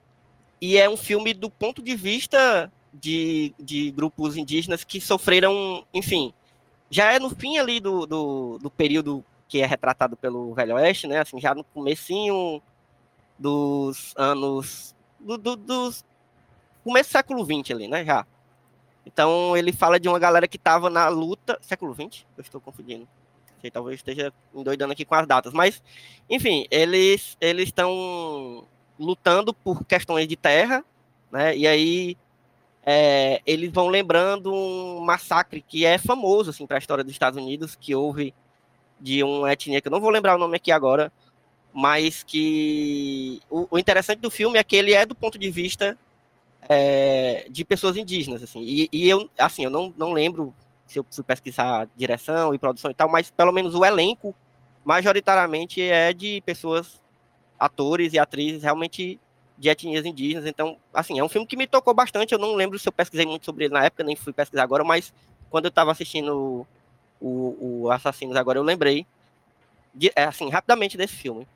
e é um filme do ponto de vista de, de grupos indígenas que sofreram, enfim, já é no fim ali do, do, do, período que é retratado pelo Velho Oeste, né? Assim, já no comecinho dos anos do, do, começo do século XX ali, né? Já. Então ele fala de uma galera que estava na luta. Século XX? Eu estou confundindo. Sei, talvez esteja endoidando aqui com as datas. Mas, enfim, eles eles estão lutando por questões de terra, né? E aí é, eles vão lembrando um massacre que é famoso assim para a história dos Estados Unidos, que houve de uma etnia que eu não vou lembrar o nome aqui agora, mas que o, o interessante do filme é que ele é do ponto de vista é, de pessoas indígenas, assim. E, e, eu, assim, eu não, não lembro se eu fui pesquisar direção e produção e tal, mas pelo menos o elenco majoritariamente é de pessoas, atores e atrizes realmente de etnias indígenas. Então, assim, é um filme que me tocou bastante. Eu não lembro se eu pesquisei muito sobre ele na época, nem fui pesquisar agora, mas quando eu estava assistindo o, o Assassinos agora, eu lembrei, de, é, assim, rapidamente desse filme.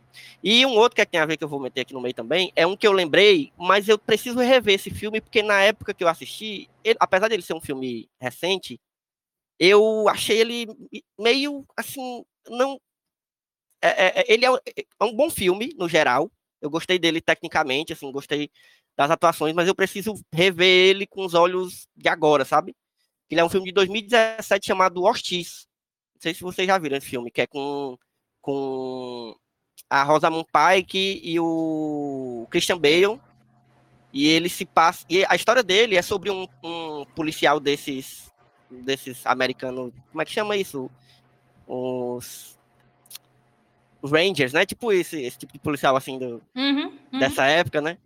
E um outro que tem a ver que eu vou meter aqui no meio também é um que eu lembrei, mas eu preciso rever esse filme porque na época que eu assisti, ele, apesar dele ser um filme recente, eu achei ele meio assim, não. É, é, é ele é, é um bom filme no geral. Eu gostei dele tecnicamente, assim, gostei das atuações, mas eu preciso rever ele com os olhos de agora, sabe? Ele é um filme de 2017 chamado Ortiz. Não sei se vocês já viram esse filme, que é com, com a Rosamund Pike e o Christian Bale. E ele se passa. E a história dele é sobre um, um policial desses. desses americanos. Como é que chama isso? Os. Os Rangers, né? Tipo esse, esse tipo de policial assim do, uhum, uhum. dessa época, né?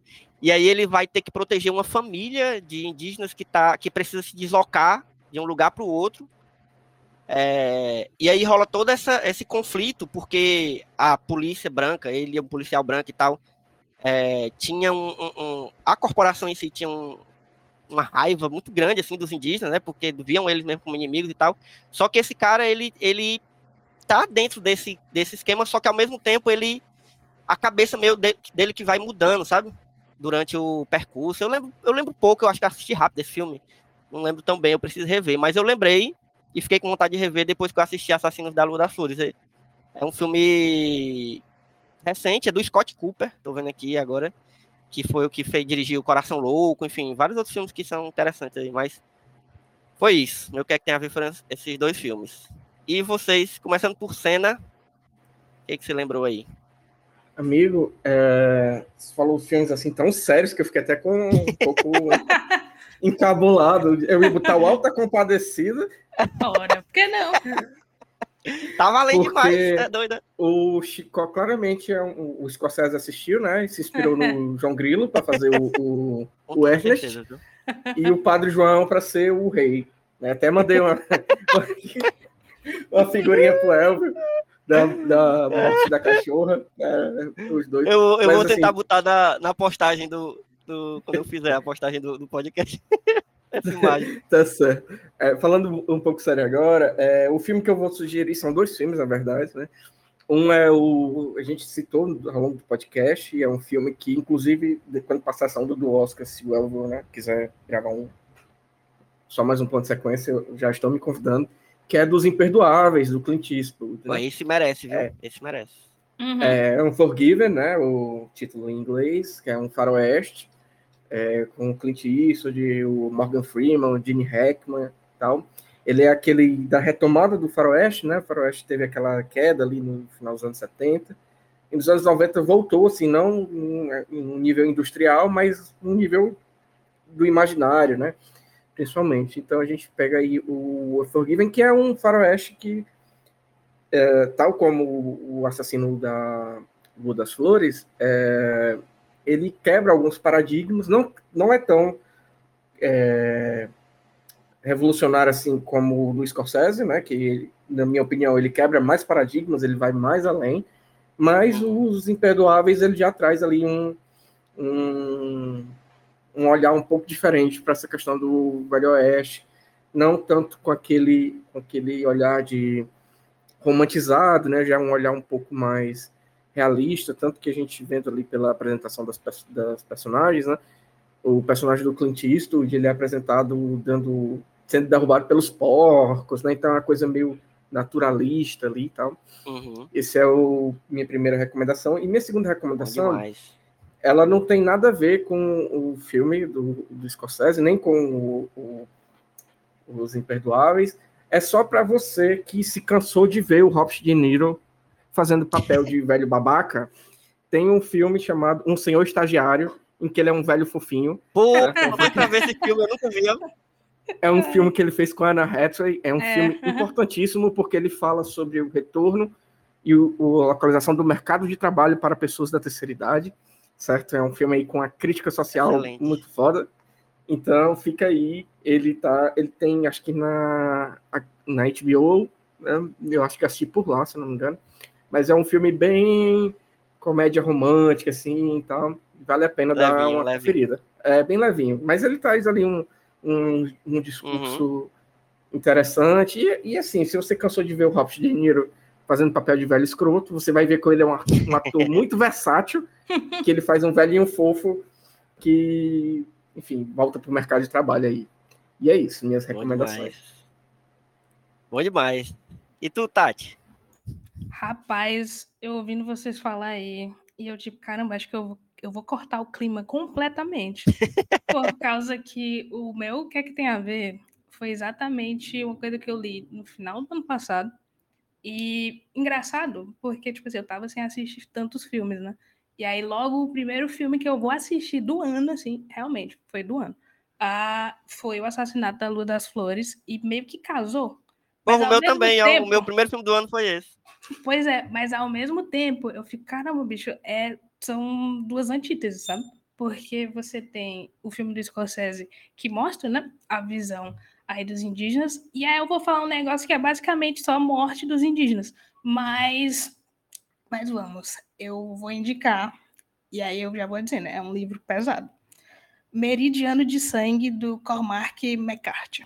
E aí ele vai ter que proteger uma família de indígenas que, tá, que precisa se deslocar de um lugar para o outro é, e aí rola todo essa, esse conflito, porque a polícia branca, ele é um policial branco e tal, é, tinha um, um, A corporação em si tinha um, uma raiva muito grande assim dos indígenas, né? Porque viam eles mesmo como inimigos e tal. Só que esse cara, ele, ele tá dentro desse, desse esquema, só que ao mesmo tempo ele. A cabeça meio de, dele que vai mudando, sabe? Durante o percurso. Eu lembro, eu lembro pouco, eu acho que assisti rápido esse filme. Não lembro tão bem, eu preciso rever. Mas eu lembrei e fiquei com vontade de rever depois que eu assisti Assassinos da Lua das Flores. É, é um filme recente, é do Scott Cooper, tô vendo aqui agora, que foi o que fez dirigir O Coração Louco, enfim, vários outros filmes que são interessantes aí, mas foi isso. Meu que é que tem a ver foram esses dois filmes. E vocês, começando por cena, o que, que você lembrou aí? Amigo, é... você falou filmes assim tão sérios que eu fiquei até com um pouco encabulado. Eu ia botar o Alta Compadecida. Ora, por que não? Tá valendo demais, é doida. O Chico claramente é um, o Scorsese assistiu, né? E se inspirou no João Grilo para fazer o, o, o Ernest. E o Padre João para ser o rei. Né? Até mandei uma, uma figurinha pro Elvio da, da morte da cachorra. É, os dois. Eu, eu Mas, vou tentar assim, botar na, na postagem do, do, quando eu fizer a postagem do, do podcast. Essa imagem. tá certo. É, falando um pouco sério agora, é, o filme que eu vou sugerir são dois filmes, na verdade, né? Um é o. A gente citou ao longo do podcast, e é um filme que, inclusive, quando passar a onda do Oscar, se o Elvio né, quiser gravar um. Só mais um ponto de sequência, eu já estou me convidando, que é dos Imperdoáveis, do Clint Eastwood. Né? Esse merece, viu? É. Esse merece. Uhum. É um Forgiven, né? O título em inglês, que é um faroeste é, com o Clint Eastwood, o Morgan Freeman, o Gene Hackman tal. Ele é aquele da retomada do faroeste, né? O faroeste teve aquela queda ali no final dos anos 70. E nos anos 90 voltou, assim, não em um nível industrial, mas um nível do imaginário, né? Principalmente. Então a gente pega aí o Forgiven, que é um faroeste que, é, tal como o assassino da Lua das Flores, é, ele quebra alguns paradigmas, não, não é tão é, revolucionário assim como o do Scorsese, né, que, na minha opinião, ele quebra mais paradigmas, ele vai mais além, mas os Imperdoáveis, ele já traz ali um, um, um olhar um pouco diferente para essa questão do Velho Oeste, não tanto com aquele, com aquele olhar de romantizado, né? Já um olhar um pouco mais realista, tanto que a gente vendo ali pela apresentação das, das personagens, né? O personagem do Clint Eastwood, ele é apresentado dando sendo derrubado pelos porcos, né? Então é uma coisa meio naturalista ali e tal. Uhum. Esse é o minha primeira recomendação. E minha segunda recomendação, ela não tem nada a ver com o filme do, do Scorsese, nem com o, o, Os Imperdoáveis. É só para você que se cansou de ver o Robert De Niro fazendo papel de velho babaca. Tem um filme chamado Um Senhor Estagiário, em que ele é um velho fofinho. Pô, é, pra ver esse filme, eu nunca vi. É um filme que ele fez com a Anna Hathaway. É um é. filme importantíssimo porque ele fala sobre o retorno e o, a localização do mercado de trabalho para pessoas da terceira idade, certo? É um filme aí com a crítica social Excelente. muito foda. Então fica aí, ele tá, ele tem, acho que na na HBO, né? eu acho que assisti por lá, se não me engano. Mas é um filme bem comédia romântica assim, então vale a pena levinho, dar uma levinho. preferida. É bem levinho, mas ele traz ali um um, um discurso uhum. interessante. E, e, assim, se você cansou de ver o Robert De Niro fazendo papel de velho escroto, você vai ver que ele é um, um ator muito versátil, que ele faz um velhinho fofo que, enfim, volta para o mercado de trabalho aí. E é isso, minhas Bom recomendações. Demais. Bom demais. E tu, Tati? Rapaz, eu ouvindo vocês falar aí, e eu tipo, caramba, acho que eu eu vou cortar o clima completamente. por causa que o meu, o que é que tem a ver? Foi exatamente uma coisa que eu li no final do ano passado. E engraçado, porque, tipo assim, eu tava sem assistir tantos filmes, né? E aí, logo, o primeiro filme que eu vou assistir do ano, assim, realmente, foi do ano, ah, foi o Assassinato da Lua das Flores, e meio que casou. Bom, o meu também, tempo... o meu primeiro filme do ano foi esse. Pois é, mas ao mesmo tempo, eu fico, caramba, bicho, é são duas antíteses, sabe? Porque você tem o filme do Scorsese que mostra né, a visão aí dos indígenas, e aí eu vou falar um negócio que é basicamente só a morte dos indígenas. Mas, mas vamos, eu vou indicar, e aí eu já vou dizer, né? É um livro pesado. Meridiano de Sangue, do Cormac McCarthy.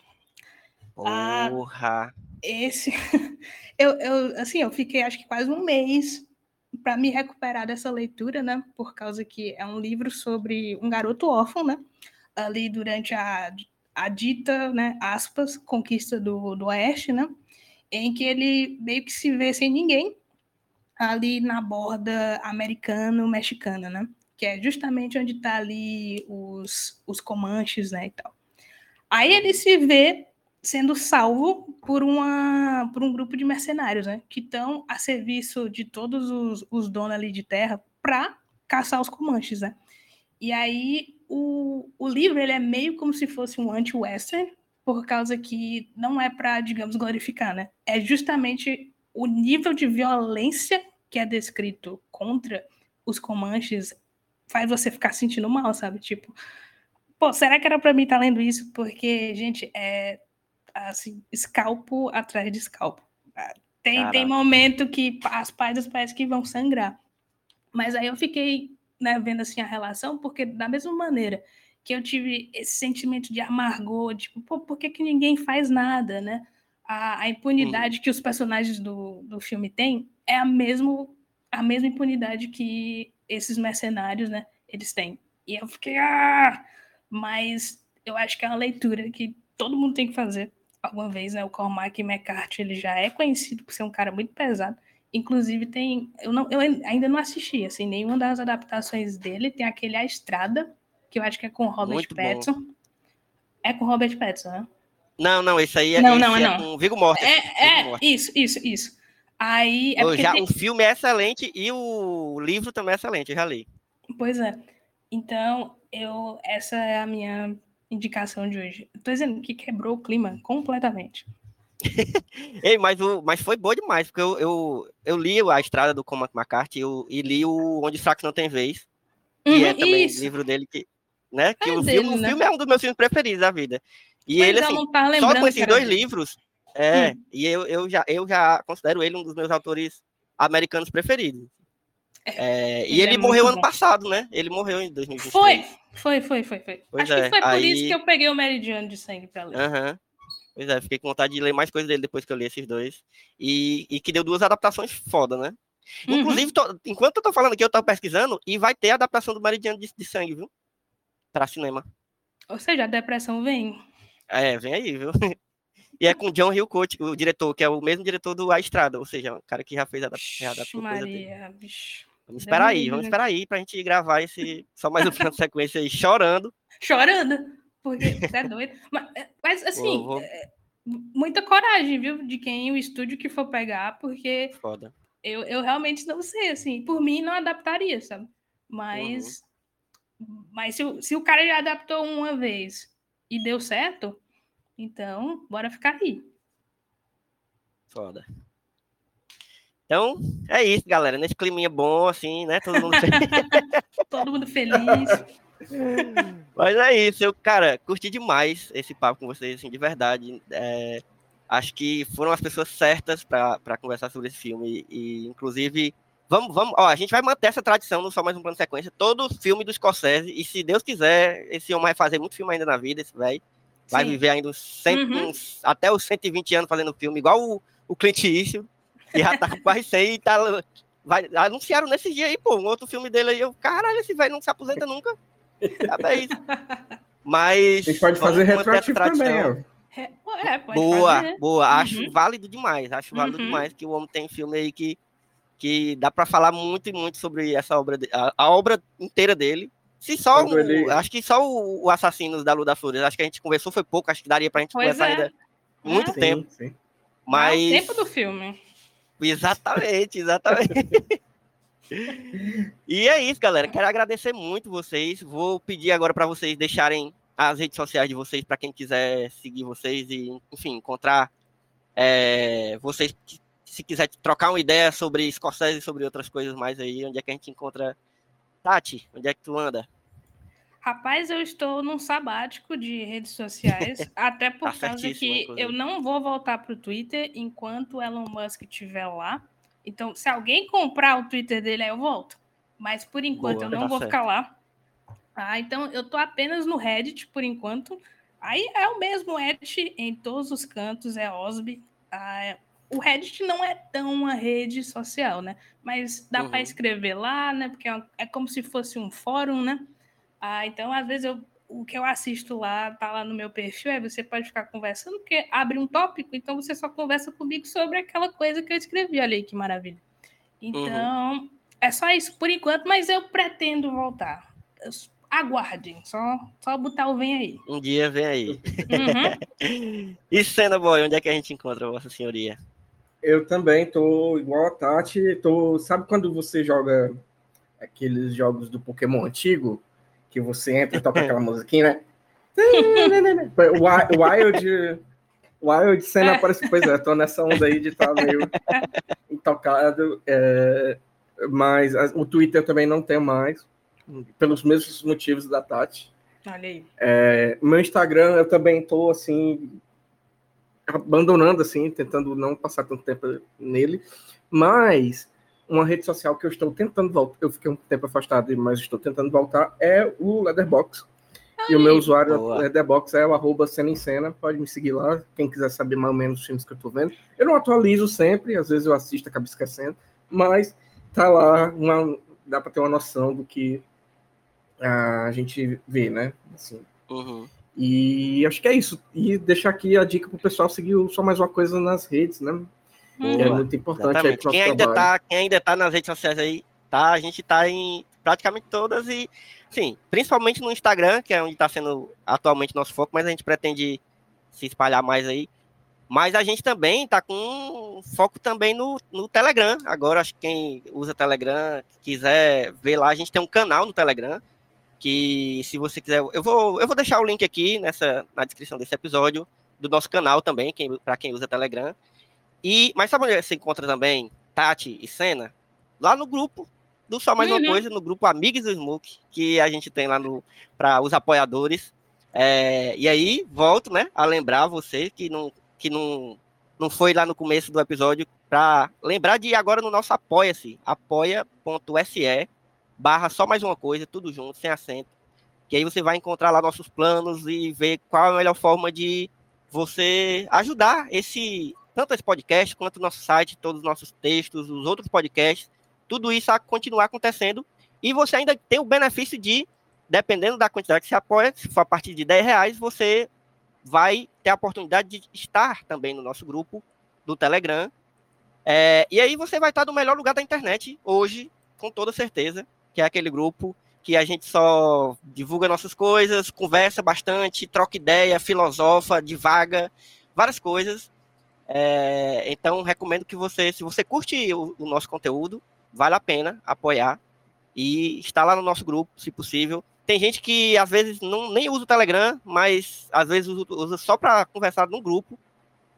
Porra! Esse, eu, eu, assim, eu fiquei acho que quase um mês para me recuperar dessa leitura, né? Por causa que é um livro sobre um garoto órfão, né? Ali durante a, a dita, né? Aspas, conquista do, do Oeste, né? Em que ele meio que se vê sem ninguém ali na borda americano-mexicana, né? Que é justamente onde está ali os, os comanches, né? E tal. Aí ele se vê sendo salvo por, uma, por um grupo de mercenários, né? Que estão a serviço de todos os, os donos ali de terra para caçar os comanches, né? E aí o, o livro ele é meio como se fosse um anti-western, por causa que não é para, digamos, glorificar, né? É justamente o nível de violência que é descrito contra os comanches faz você ficar sentindo mal, sabe? Tipo, pô, será que era para mim estar tá lendo isso? Porque, gente, é, assim, escalpo atrás de escalpo. Ah, tem, tem momento que as páginas parece que vão sangrar. Mas aí eu fiquei né, vendo assim a relação, porque da mesma maneira que eu tive esse sentimento de amargor, tipo, pô, por que, que ninguém faz nada, né? A, a impunidade uhum. que os personagens do, do filme têm é a, mesmo, a mesma impunidade que esses mercenários, né, eles têm. E eu fiquei, ah! Mas eu acho que é uma leitura que todo mundo tem que fazer alguma vez, né? O Cormac McCarthy, ele já é conhecido por ser um cara muito pesado. Inclusive tem, eu não, eu ainda não assisti assim nenhuma das adaptações dele. Tem aquele A Estrada, que eu acho que é com Robert muito Pattinson. Bom. É com Robert Pattinson, né? Não, não, esse aí é, não, não, é não. com Vigo Mortensen. É, é isso, isso, isso. Aí é já tem... o filme é excelente e o livro também é excelente, eu já li. Pois é. Então, eu essa é a minha indicação de hoje. Estou dizendo que quebrou o clima completamente. Ei, mas, o, mas foi bom demais, porque eu, eu, eu li a estrada do Cormac McCarthy eu, e li o Onde Fracos Não Tem Vez, que uhum, é também isso. livro dele que. Né, que é o, dele, filme, né? o filme é um dos meus filmes preferidos da vida. E mas ele, assim, tá só com esses dois livros, é, hum. e eu, eu, já, eu já considero ele um dos meus autores americanos preferidos. É, é, e ele, ele é morreu ano bom. passado, né? Ele morreu em 2023. Foi, foi, foi, foi. foi. Acho é, que foi por aí... isso que eu peguei o Meridiano de Sangue pra ler. Uhum. Pois é, fiquei com vontade de ler mais coisas dele depois que eu li esses dois. E, e que deu duas adaptações foda, né? Uhum. Inclusive, tô, enquanto eu tô falando aqui, eu tava pesquisando e vai ter a adaptação do Meridiano de, de Sangue, viu? Pra cinema. Ou seja, a depressão vem. É, vem aí, viu? E é com John Hillcoat, o diretor, que é o mesmo diretor do A Estrada, ou seja, o cara que já fez a adaptação. Maria, bicho. Vamos esperar aí, vamos esperar aí pra gente gravar esse só mais um plano de sequência aí, chorando. Chorando? Porque você é doido. Mas, é, mas assim, vou... É, muita coragem, viu? De quem o estúdio que for pegar, porque Foda. Eu, eu realmente não sei, assim, por mim não adaptaria, sabe? Mas, uhum. mas se, se o cara já adaptou uma vez e deu certo, então, bora ficar aí. Foda. Então, é isso, galera. Nesse climinha bom, assim, né? Todo mundo feliz. Todo mundo feliz. Mas é isso, eu, cara, curti demais esse papo com vocês, assim, de verdade. É, acho que foram as pessoas certas para conversar sobre esse filme. E, inclusive, vamos, vamos, ó, a gente vai manter essa tradição no Só Mais Um Plano de Sequência. Todo filme do Scorsese, e se Deus quiser, esse homem vai fazer muito filme ainda na vida, esse velho. Vai Sim. viver ainda uns, cento, uhum. uns, até os 120 anos fazendo filme, igual o, o Clint Eastwood, que já tá com quase 100 e tá. Vai, anunciaram nesse dia aí, pô, um outro filme dele aí. Eu, caralho, esse velho não se aposenta nunca. É isso. Mas. A gente pode fazer retroativo também, ó. É, boa, fazer. boa. Acho uhum. válido demais. Acho válido uhum. demais que o homem tem filme aí que, que dá para falar muito e muito sobre essa obra, a, a obra inteira dele. Se só ele... acho que só o, o Assassinos da Lua das Flores, acho que a gente conversou foi pouco, acho que daria pra gente pois conversar é. ainda muito é. tempo. Sim, sim. Mas é o tempo do filme. Exatamente, exatamente. e é isso, galera. Quero agradecer muito vocês. Vou pedir agora para vocês deixarem as redes sociais de vocês para quem quiser seguir vocês e, enfim, encontrar é, vocês se quiser trocar uma ideia sobre Scorsese e sobre outras coisas mais aí, onde é que a gente encontra Tati, onde é que tu anda? Rapaz, eu estou num sabático de redes sociais, até por tá causa que inclusive. eu não vou voltar para o Twitter enquanto Elon Musk estiver lá. Então, se alguém comprar o Twitter dele, aí eu volto. Mas por enquanto Boa, eu não tá vou certo. ficar lá. Ah, então eu tô apenas no Reddit por enquanto. Aí é o mesmo Reddit em todos os cantos, é OSB. Ah, o Reddit não é tão uma rede social, né? Mas dá uhum. para escrever lá, né? Porque é, é, como se fosse um fórum, né? Ah, então, às vezes, eu, o que eu assisto lá, tá lá no meu perfil, é você pode ficar conversando, porque abre um tópico, então você só conversa comigo sobre aquela coisa que eu escrevi. Olha aí que maravilha. Então, uhum. é só isso por enquanto, mas eu pretendo voltar. Eu aguardem, só, só botar o vem aí. Um dia vem aí. Uhum. e Cena Boy, onde é que a gente encontra, Vossa Senhoria? Eu também tô igual a Tati, tô, sabe quando você joga aqueles jogos do Pokémon antigo, que você entra e toca aquela musiquinha, né? Wild, Wild Cena é. parece, pois é, tô nessa onda aí de estar tá meio intocado, é, mas o Twitter também não tem mais, pelos mesmos motivos da Tati. Olha aí. É, meu Instagram, eu também tô, assim, abandonando, assim, tentando não passar tanto tempo nele, mas uma rede social que eu estou tentando voltar, eu fiquei um tempo afastado, mas estou tentando voltar, é o Leatherbox. Ai, e o meu usuário boa. Leatherbox é o arroba cena em cena, pode me seguir lá, quem quiser saber mais ou menos os filmes que eu estou vendo. Eu não atualizo sempre, às vezes eu assisto, acabo esquecendo, mas tá lá, uma, dá para ter uma noção do que a gente vê, né? Assim. Uhum. E acho que é isso. E deixar aqui a dica para o pessoal seguir só mais uma coisa nas redes, né? Uhum. É muito importante. Aí quem, ainda tá, quem ainda tá nas redes sociais aí, tá? A gente tá em praticamente todas e, sim, principalmente no Instagram, que é onde está sendo atualmente nosso foco, mas a gente pretende se espalhar mais aí. Mas a gente também está com foco também no, no Telegram. Agora, acho que quem usa Telegram, quiser ver lá, a gente tem um canal no Telegram, que se você quiser, eu vou, eu vou deixar o link aqui nessa, na descrição desse episódio, do nosso canal também, quem, para quem usa Telegram. E, mas sabe onde você encontra também Tati e Senna? Lá no grupo do Só Mais uhum. Uma Coisa, no grupo Amigos do Smoke, que a gente tem lá para os apoiadores. É, e aí, volto, né, a lembrar você que não, que não, não foi lá no começo do episódio, para lembrar de ir agora no nosso Apoia-se, apoia.se barra só mais uma coisa, tudo junto, sem acento. Que aí você vai encontrar lá nossos planos e ver qual é a melhor forma de você ajudar esse tanto esse podcast quanto o nosso site, todos os nossos textos, os outros podcasts, tudo isso a continuar acontecendo. E você ainda tem o benefício de, dependendo da quantidade que você apoia, se for a partir de 10 reais, você vai ter a oportunidade de estar também no nosso grupo do Telegram. É, e aí você vai estar no melhor lugar da internet hoje, com toda certeza, que é aquele grupo que a gente só divulga nossas coisas, conversa bastante, troca ideia, filosofa, divaga, várias coisas. É, então, recomendo que você, se você curte o, o, nosso conteúdo, vale a pena apoiar e estar lá no nosso grupo, se possível. Tem gente que às vezes não, nem usa o Telegram, mas às vezes usa, usa só para conversar no grupo.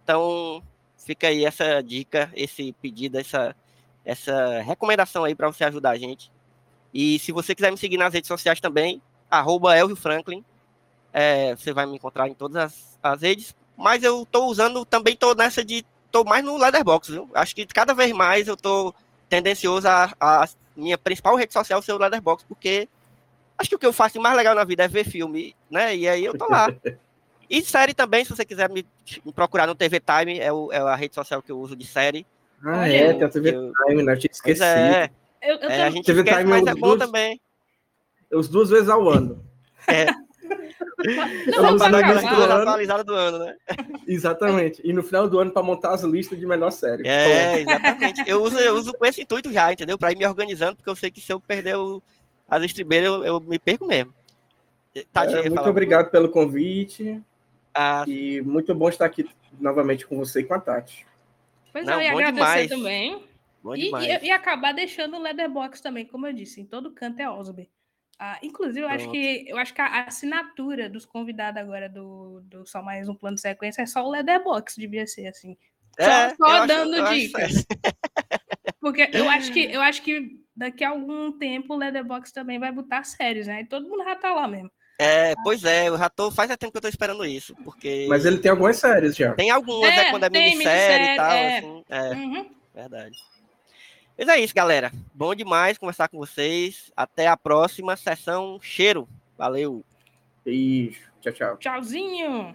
Então, fica aí essa dica, esse pedido, essa, essa recomendação aí para você ajudar a gente. E se você quiser me seguir nas redes sociais também, arroba Elvio Franklin, é, você vai me encontrar em todas as, as redes mas eu tô usando, também tô nessa de, tô mais no Leatherbox, viu? Acho que cada vez mais eu tô tendencioso a, a minha principal rede social ser o Leatherbox, porque acho que o que eu faço mais legal na vida é ver filme, né? E aí eu tô lá. E série também, se você quiser me, me procurar no TV Time, é, o, é, a rede social que eu uso de série. Ah, é, tem a TV eu, Time, né? Eu tinha esquecido. É, eu, eu é, a gente TV esquece, Time mas é bom duas, também. Os duas vezes ao ano. É. Não, vamos na atualizada do ano, né? Exatamente. E no final do ano para montar as listas de melhor série. É, exatamente. Eu uso, eu uso com esse intuito já, entendeu? Para ir me organizando, porque eu sei que se eu perder o, as estribeiras, eu, eu me perco mesmo. Tadinha, é, muito obrigado pelo convite. Ah. E muito bom estar aqui novamente com você e com a Tati. Pois Não, é, e agradecer demais. também. E, e, e, acabar deixando o Leatherbox também, como eu disse, em todo canto é Osby. Ah, inclusive, eu acho, que, eu acho que a assinatura dos convidados agora do, do Só Mais Um Plano de Sequência é só o Leatherbox, devia ser assim. É, só, só dando acho, dicas. Porque eu acho, que, eu acho que daqui a algum tempo o Leatherbox também vai botar séries, né? E todo mundo já tá lá mesmo. É, pois é, eu já tô, faz tempo que eu tô esperando isso, porque... Mas ele tem algumas séries já. Tem algumas, é, é quando é minissérie e tal, é. assim, é, uhum. verdade. Mas é isso, galera. Bom demais conversar com vocês. Até a próxima sessão. Cheiro. Valeu. Beijo. Tchau, tchau. Tchauzinho.